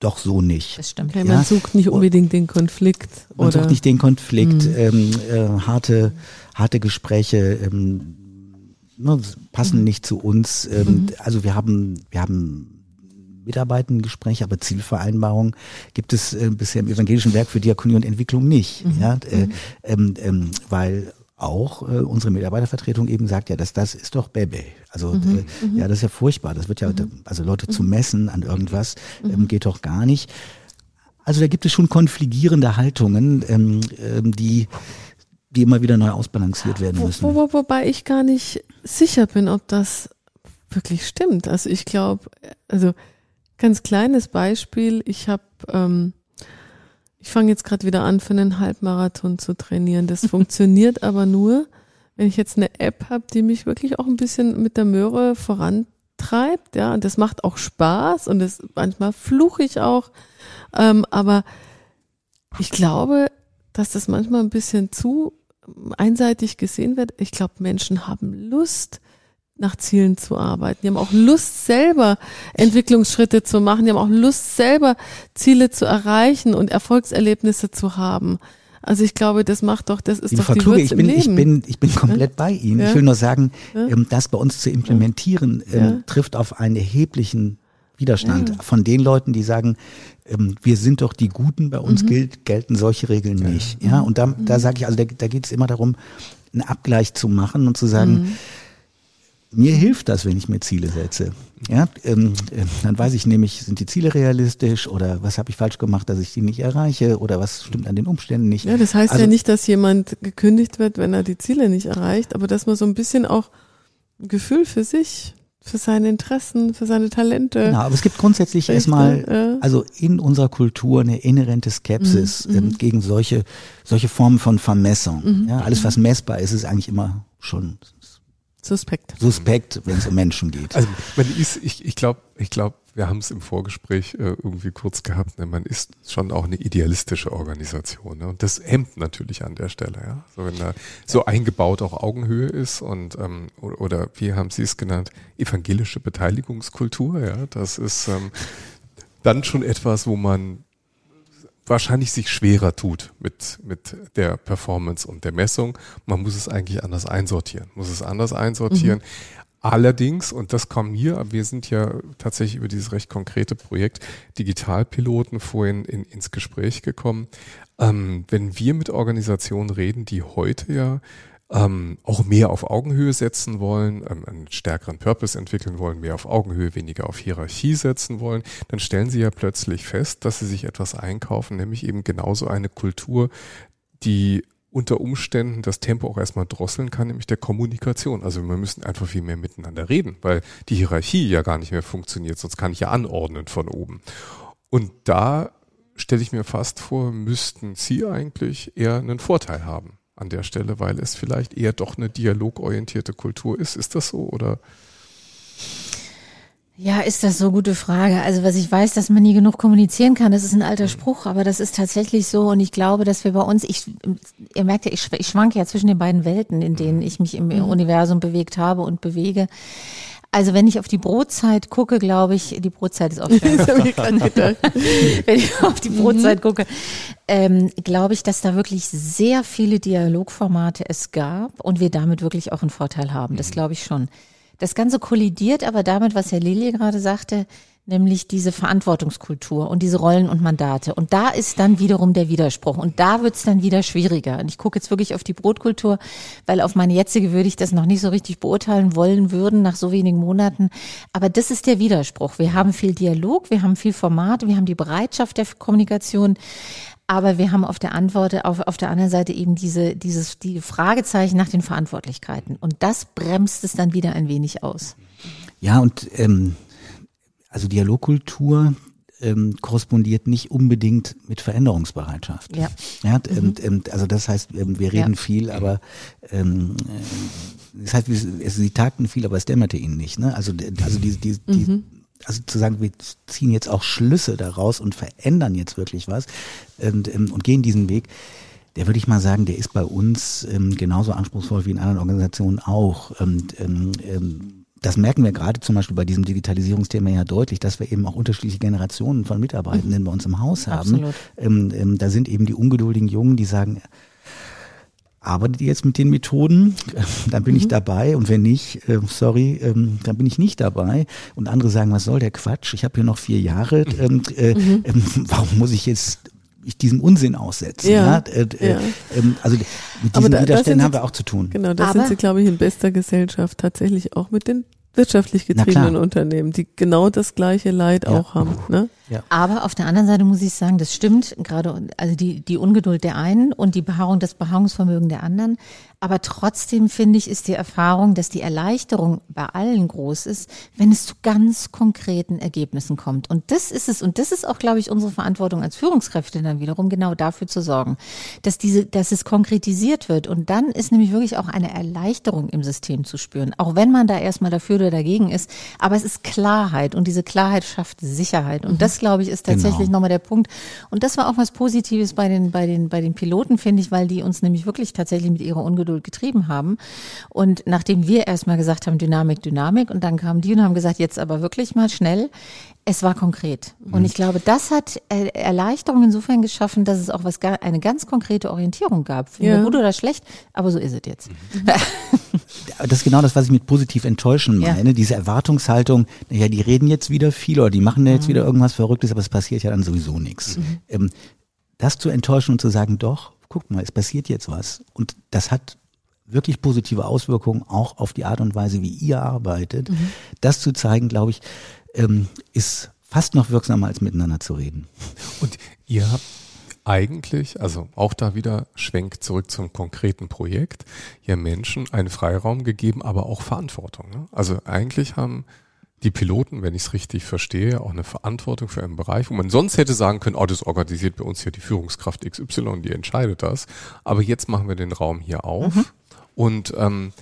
S2: doch so nicht.
S1: Das stimmt.
S4: Okay, man sucht nicht unbedingt den Konflikt.
S2: Man oder? sucht nicht den Konflikt, mhm. ähm, äh, harte, harte Gespräche, ähm, ne, passen mhm. nicht zu uns. Ähm, mhm. Also wir haben, wir haben Mitarbeitendengespräche, aber Zielvereinbarungen gibt es äh, bisher im evangelischen Werk für Diakonie und Entwicklung nicht. Mhm. Ja, äh, mhm. ähm, ähm, weil auch äh, unsere Mitarbeitervertretung eben sagt, ja, das, das ist doch Bebe. Also mhm. äh, mhm. ja, das ist ja furchtbar. Das wird ja, mhm. also Leute zu messen an irgendwas, ähm, geht doch gar nicht. Also da gibt es schon konfligierende Haltungen, ähm, ähm, die die immer wieder neu ausbalanciert werden müssen.
S4: Wo, wo, wobei ich gar nicht sicher bin, ob das wirklich stimmt. Also ich glaube, also ganz kleines Beispiel, ich habe, ähm, ich fange jetzt gerade wieder an, für einen Halbmarathon zu trainieren. Das funktioniert aber nur, wenn ich jetzt eine App habe, die mich wirklich auch ein bisschen mit der Möhre vorantreibt, ja, und das macht auch Spaß und das manchmal fluche ich auch, ähm, aber ich glaube, dass das manchmal ein bisschen zu einseitig gesehen wird. Ich glaube, Menschen haben Lust, nach Zielen zu arbeiten. Die haben auch Lust, selber Entwicklungsschritte zu machen. Die haben auch Lust, selber Ziele zu erreichen und Erfolgserlebnisse zu haben. Also ich glaube, das macht doch, das ist
S2: Liebe
S4: doch
S2: Frau
S4: die
S2: Kluge,
S4: Würze
S2: ich bin,
S4: im
S2: ich
S4: Leben.
S2: bin, ich bin komplett bei Ihnen.
S4: Ja.
S2: Ich will nur sagen,
S4: Ja.
S2: ähm, das bei uns zu implementieren, ähm,
S4: Ja.
S2: trifft auf einen erheblichen Widerstand
S4: Ja.
S2: von den Leuten, die sagen, ähm, wir sind doch die Guten, bei
S4: Mhm.
S2: uns gilt, gelten solche Regeln nicht. Ja, und da, da sage ich, also da, da geht es immer darum, einen Abgleich zu machen und zu sagen,
S4: Mhm.
S2: Mir hilft das, wenn ich mir Ziele setze. Ja, ähm, äh, dann weiß ich nämlich, sind die Ziele realistisch oder was habe ich falsch gemacht, dass ich die nicht erreiche oder was stimmt an den Umständen nicht.
S4: Ja, das heißt
S2: Also-
S4: ja nicht, dass jemand gekündigt wird, wenn er die Ziele nicht erreicht, aber dass man so ein bisschen auch ein Gefühl für sich, für seine Interessen, für seine Talente.
S2: Genau, aber es gibt grundsätzlich
S4: Richtig,
S2: erstmal,
S4: ja.
S2: also in unserer Kultur eine inhärente Skepsis
S4: Mhm,
S2: ähm, gegen solche, solche Formen von Vermessung.
S4: Mhm,
S2: Ja, alles, was messbar ist, ist eigentlich immer schon
S4: Suspekt.
S2: suspekt, wenn es um Menschen geht.
S3: Also man ist, ich, ich glaube, ich glaube, wir haben es im Vorgespräch äh, irgendwie kurz gehabt. Ne? Man ist schon auch eine idealistische Organisation. Ne? Und das hemmt natürlich an der Stelle. Ja? So wenn da so eingebaut auch Augenhöhe ist und ähm, oder, oder wie haben Sie es genannt, evangelische Beteiligungskultur. Ja, das ist ähm, dann schon etwas, wo man wahrscheinlich sich schwerer tut mit, mit der Performance und der Messung. Man muss es eigentlich anders einsortieren, muss es anders einsortieren. Allerdings, und das kam hier, aber wir sind ja tatsächlich über dieses recht konkrete Projekt Digitalpiloten vorhin in, ins Gespräch gekommen. Ähm, wenn wir mit Organisationen reden, die heute ja ähm, auch mehr auf Augenhöhe setzen wollen, ähm, einen stärkeren Purpose entwickeln wollen, mehr auf Augenhöhe, weniger auf Hierarchie setzen wollen, dann stellen sie ja plötzlich fest, dass sie sich etwas einkaufen, nämlich eben genauso eine Kultur, die unter Umständen das Tempo auch erstmal drosseln kann, nämlich der Kommunikation. Also wir müssen einfach viel mehr miteinander reden, weil die Hierarchie ja gar nicht mehr funktioniert, sonst kann ich ja anordnen von oben. Und da stelle ich mir fast vor, müssten Sie eigentlich eher einen Vorteil haben an der Stelle, weil es vielleicht eher doch eine dialogorientierte Kultur ist. Ist das so oder?
S1: Ja, ist das so gute Frage. Also was ich weiß, dass man nie genug kommunizieren kann, das ist ein alter Spruch, aber das ist tatsächlich so und ich glaube, dass wir bei uns, ich, ihr merkt ja, ich, ich schwanke ja zwischen den beiden Welten, in denen ich mich im Universum bewegt habe und bewege. Also wenn ich auf die Brotzeit gucke, glaube ich, die Brotzeit ist auch schön. Wenn ich auf die Brotzeit gucke, ähm, glaube ich, dass da wirklich sehr viele Dialogformate es gab und wir damit wirklich auch einen Vorteil haben. Das glaube ich schon. Das Ganze kollidiert aber damit, was Herr Lilie gerade sagte, nämlich diese Verantwortungskultur und diese Rollen und Mandate. Und da ist dann wiederum der Widerspruch. Und da wird's dann wieder schwieriger. Und ich gucke jetzt wirklich auf die Brotkultur, weil auf meine jetzige würde ich das noch nicht so richtig beurteilen wollen würden nach so wenigen Monaten. Aber das ist der Widerspruch. Wir haben viel Dialog, wir haben viel Format, wir haben die Bereitschaft der Kommunikation. Aber wir haben auf der Antwort, auf, auf der anderen Seite eben diese, dieses, die Fragezeichen nach den Verantwortlichkeiten. Und das bremst es dann wieder ein wenig aus.
S2: Ja, und ähm, also Dialogkultur ähm, korrespondiert nicht unbedingt mit Veränderungsbereitschaft.
S1: Ja.
S2: Ja, und, ähm, also das heißt, ähm, wir reden
S1: Ja.
S2: viel, aber ähm, äh, das heißt, sie tagten viel, aber es dämmerte ihnen nicht. Ne? Also, also die, die, die also zu sagen, wir ziehen jetzt auch Schlüsse daraus und verändern jetzt wirklich was und, ähm, und gehen diesen Weg. Der würde ich mal sagen, der ist bei uns ähm, genauso anspruchsvoll wie in anderen Organisationen auch. Und, ähm, ähm, das merken wir gerade zum Beispiel bei diesem Digitalisierungsthema ja deutlich, dass wir eben auch unterschiedliche Generationen von Mitarbeitenden bei uns im Haus haben. Ähm, ähm, da sind eben die ungeduldigen Jungen, die sagen, arbeitet ihr jetzt mit den Methoden? Dann bin ich dabei und wenn nicht, äh, sorry, ähm, dann bin ich nicht dabei. Und andere sagen, was soll der Quatsch? Ich habe hier noch vier Jahre. Ähm, äh, ähm, warum muss ich jetzt ich diesem Unsinn aussetzen?
S4: Ja,
S2: Äh, äh,
S4: ja.
S2: ähm, also mit diesen
S4: da-
S2: Widerständen haben wir auch zu tun.
S4: Genau, da sind sie, glaube ich, in bester Gesellschaft tatsächlich auch mit den wirtschaftlich getriebenen. Unternehmen, die genau das gleiche Leid
S2: Ja.
S4: auch haben. Ne?
S1: Aber auf der anderen Seite muss ich sagen, das stimmt, gerade also die, die Ungeduld der einen und die Beharrung, das Beharrungsvermögen der anderen. Aber trotzdem finde ich, ist die Erfahrung, dass die Erleichterung bei allen groß ist, wenn es zu ganz konkreten Ergebnissen kommt. Und das ist es, und das ist auch, glaube ich, unsere Verantwortung als Führungskräfte dann wiederum, genau dafür zu sorgen, dass diese, dass es konkretisiert wird. Und dann ist nämlich wirklich auch eine Erleichterung im System zu spüren. Auch wenn man da erstmal dafür oder dagegen ist. Aber es ist Klarheit und diese Klarheit schafft Sicherheit. Und das, glaube ich, ist tatsächlich genau. nochmal der Punkt. Und das war auch was Positives bei den, bei den, bei den Piloten, finde ich, weil die uns nämlich wirklich tatsächlich mit ihrer Ungeduld getrieben haben. Und nachdem wir erstmal gesagt haben, Dynamik, Dynamik, und dann kamen die und haben gesagt, jetzt aber wirklich mal schnell, es war konkret. Und mhm. ich glaube, das hat Erleichterung insofern geschaffen, dass es auch was eine ganz konkrete Orientierung gab. Ja. gut oder schlecht, aber so ist es jetzt. Mhm.
S2: das ist genau das, was ich mit positiv enttäuschen meine. Ja. Diese Erwartungshaltung, naja, die reden jetzt wieder viel oder die machen da jetzt mhm. wieder irgendwas Verrücktes, aber es passiert ja dann sowieso nichts. Mhm. Ähm, das zu enttäuschen und zu sagen, doch, guck mal, es passiert jetzt was. Und das hat wirklich positive Auswirkungen auch auf die Art und Weise, wie ihr arbeitet. Mhm. Das zu zeigen, glaube ich, ähm, ist fast noch wirksamer als miteinander zu reden.
S3: Und ihr habt eigentlich, also auch da wieder Schwenk zurück zum konkreten Projekt, ja Menschen einen Freiraum gegeben, aber auch Verantwortung. Ne? Also eigentlich haben die Piloten, wenn ich es richtig verstehe, auch eine Verantwortung für einen Bereich, wo man sonst hätte sagen können, oh, das organisiert bei uns hier die Führungskraft XY, die entscheidet das. Aber jetzt machen wir den Raum hier auf mhm. Und ähm,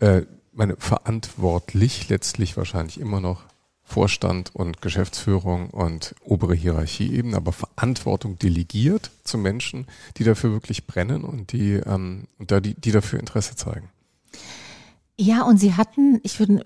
S3: äh, meine verantwortlich letztlich wahrscheinlich immer noch Vorstand und Geschäftsführung und obere Hierarchieebene, aber Verantwortung delegiert zu Menschen, die dafür wirklich brennen und die, ähm, da die, die dafür Interesse zeigen.
S1: Ja, und sie hatten, ich würde,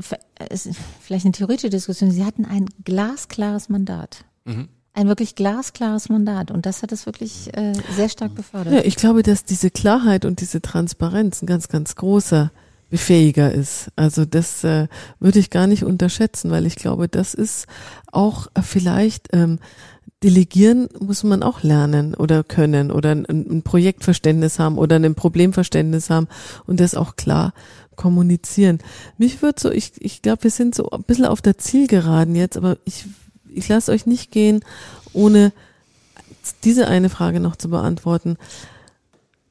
S1: vielleicht eine theoretische Diskussion, sie hatten ein glasklares Mandat. Mhm. Ein wirklich glasklares Mandat. Und das hat es wirklich äh, sehr stark befördert.
S4: Ja, ich glaube, dass diese Klarheit und diese Transparenz ein ganz, ganz großer befähiger ist. Also das äh, würde ich gar nicht unterschätzen, weil ich glaube, das ist auch vielleicht ähm, Delegieren muss man auch lernen oder können oder ein, ein Projektverständnis haben oder ein Problemverständnis haben und das auch klar kommunizieren. Mich würde so, ich, ich glaube, wir sind so ein bisschen auf der Zielgeraden jetzt, aber ich, ich lasse euch nicht gehen, ohne diese eine Frage noch zu beantworten.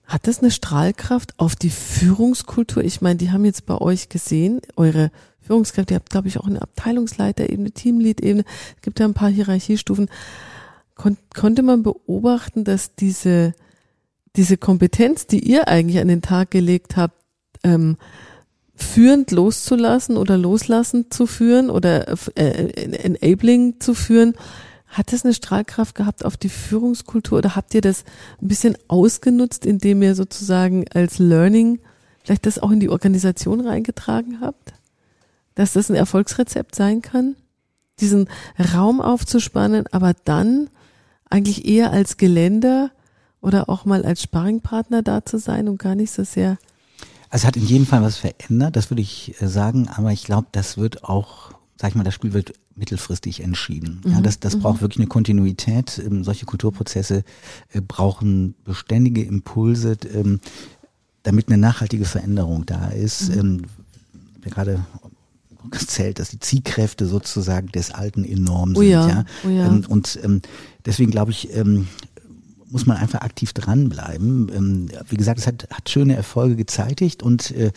S4: Hat das eine Strahlkraft auf die Führungskultur? Ich meine, die haben jetzt bei euch gesehen, eure Führungskräfte, ihr habt, glaube ich, auch eine Abteilungsleiterebene, Teamlead-Ebene, es gibt ja ein paar Hierarchiestufen. Kon konnte man beobachten, dass diese, diese Kompetenz, die ihr eigentlich an den Tag gelegt habt, ähm, führend loszulassen oder loslassen zu führen oder äh, enabling zu führen, hat das eine Strahlkraft gehabt auf die Führungskultur oder habt ihr das ein bisschen ausgenutzt, indem ihr sozusagen als Learning vielleicht das auch in die Organisation reingetragen habt? Dass das ein Erfolgsrezept sein kann? Diesen Raum aufzuspannen, aber dann eigentlich eher als Geländer oder auch mal als Sparringpartner da zu sein und gar nicht so sehr.
S2: Also es hat in jedem Fall was verändert, das würde ich äh, sagen, aber ich glaube, das wird auch, sag ich mal, das Spiel wird mittelfristig entschieden. Mhm. Ja, das das mhm. braucht wirklich eine Kontinuität. Ähm, solche Kulturprozesse äh, brauchen beständige Impulse, ähm, damit eine nachhaltige Veränderung da ist. Mhm. Ähm, gerade zählt, dass die Ziehkräfte sozusagen des Alten enorm sind. Oh ja, ja. Oh ja. Und deswegen glaube ich, muss man einfach aktiv dranbleiben. Ähm, wie gesagt, es hat, hat schöne Erfolge gezeitigt und äh, äh,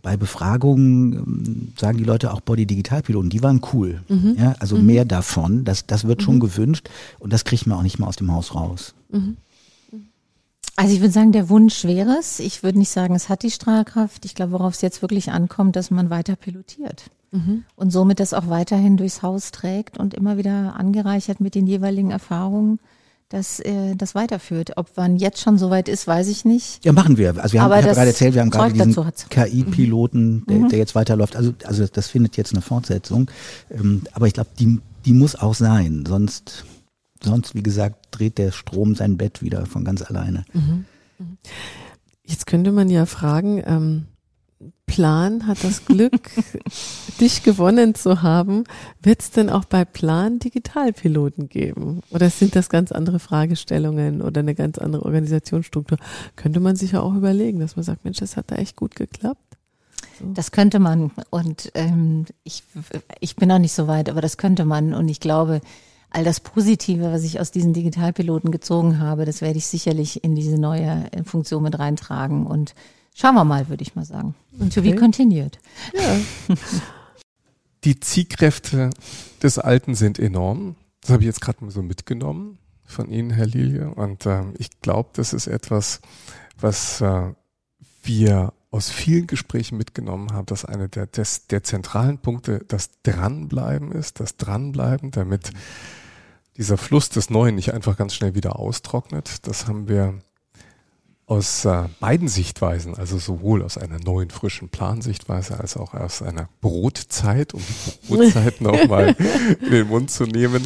S2: bei Befragungen ähm, sagen die Leute auch Body Digitalpiloten, die waren cool. Mhm. Ja, also mhm. mehr davon, das, das wird schon mhm. gewünscht und das kriegt man auch nicht mal aus dem Haus raus.
S1: Mhm. Also ich würde sagen, der Wunsch wäre es. Ich würde nicht sagen, es hat die Strahlkraft. Ich glaube, worauf es jetzt wirklich ankommt, dass man weiter pilotiert. Mhm. Und somit das auch weiterhin durchs Haus trägt und immer wieder angereichert mit den jeweiligen Erfahrungen dass äh, das weiterführt. Ob man jetzt schon soweit ist, weiß ich nicht.
S2: Ja, machen wir. Also wir haben, ich habe gerade erzählt, wir haben gerade diesen KI-Piloten, der, mhm. der jetzt weiterläuft. Also, also das findet jetzt eine Fortsetzung. Ähm, aber ich glaube, die, die muss auch sein. Sonst, sonst, wie gesagt, dreht der Strom sein Bett wieder von ganz alleine. Mhm.
S4: mhm. Jetzt könnte man ja fragen, ähm, Plan hat das Glück, dich gewonnen zu haben. Wird es denn auch bei Plan Digitalpiloten geben? Oder sind das ganz andere Fragestellungen oder eine ganz andere Organisationsstruktur? Könnte man sich ja auch überlegen, dass man sagt, Mensch, das hat da echt gut geklappt.
S1: Das könnte man. Und ähm, ich, ich bin noch nicht so weit, aber das könnte man. Und ich glaube, all das Positive, was ich aus diesen Digitalpiloten gezogen habe, das werde ich sicherlich in diese neue Funktion mit reintragen. Und Schauen wir mal, würde ich mal sagen. Okay. To be continued. Ja.
S3: Die Ziehkräfte des Alten sind enorm. Das habe ich jetzt gerade mal so mitgenommen von Ihnen, Herr Lilie. Und äh, ich glaube, das ist etwas, was äh, wir aus vielen Gesprächen mitgenommen haben, dass eine der, des, der zentralen Punkte das Dranbleiben ist, das Dranbleiben, damit dieser Fluss des Neuen nicht einfach ganz schnell wieder austrocknet. Das haben wir aus äh, beiden Sichtweisen, also sowohl aus einer neuen, frischen Plansichtweise als auch aus einer Brotzeit, um die Brotzeit nochmal in den Mund zu nehmen,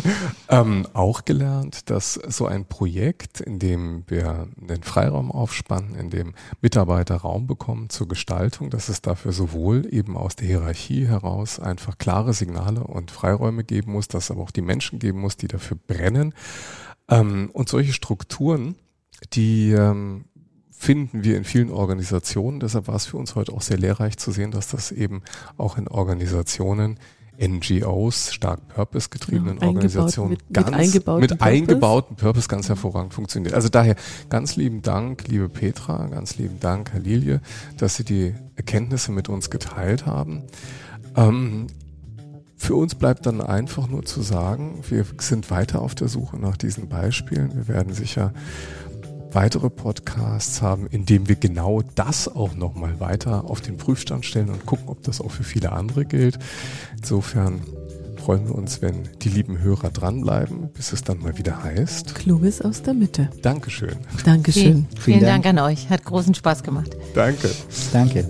S3: ähm, auch gelernt, dass so ein Projekt, in dem wir den Freiraum aufspannen, in dem Mitarbeiter Raum bekommen zur Gestaltung, dass es dafür sowohl eben aus der Hierarchie heraus einfach klare Signale und Freiräume geben muss, dass es aber auch die Menschen geben muss, die dafür brennen. Ähm, und solche Strukturen, die ähm, finden wir in vielen Organisationen. Deshalb war es für uns heute auch sehr lehrreich zu sehen, dass das eben auch in Organisationen NGOs, stark purpose-getriebenen
S4: Ja,
S3: Organisationen,
S4: mit-
S3: ganz
S4: mit eingebauten
S3: mit
S4: Purpose.
S3: eingebauten Purpose ganz hervorragend funktioniert. Also daher ganz lieben Dank, liebe Petra, ganz lieben Dank, Herr Lilie, dass Sie die Erkenntnisse mit uns geteilt haben. Ähm, für uns bleibt dann einfach nur zu sagen, wir sind weiter auf der Suche nach diesen Beispielen. Wir werden sicher weitere Podcasts haben, in dem wir genau das auch nochmal weiter auf den Prüfstand stellen und gucken, ob das auch für viele andere gilt. Insofern freuen wir uns, wenn die lieben Hörer dranbleiben, bis es dann mal wieder heißt.
S4: Kluges aus der Mitte.
S3: Dankeschön.
S4: Dankeschön.
S1: Vielen, vielen
S2: Dank.
S1: Dank an euch. Hat großen Spaß gemacht.
S3: Danke.
S2: Danke.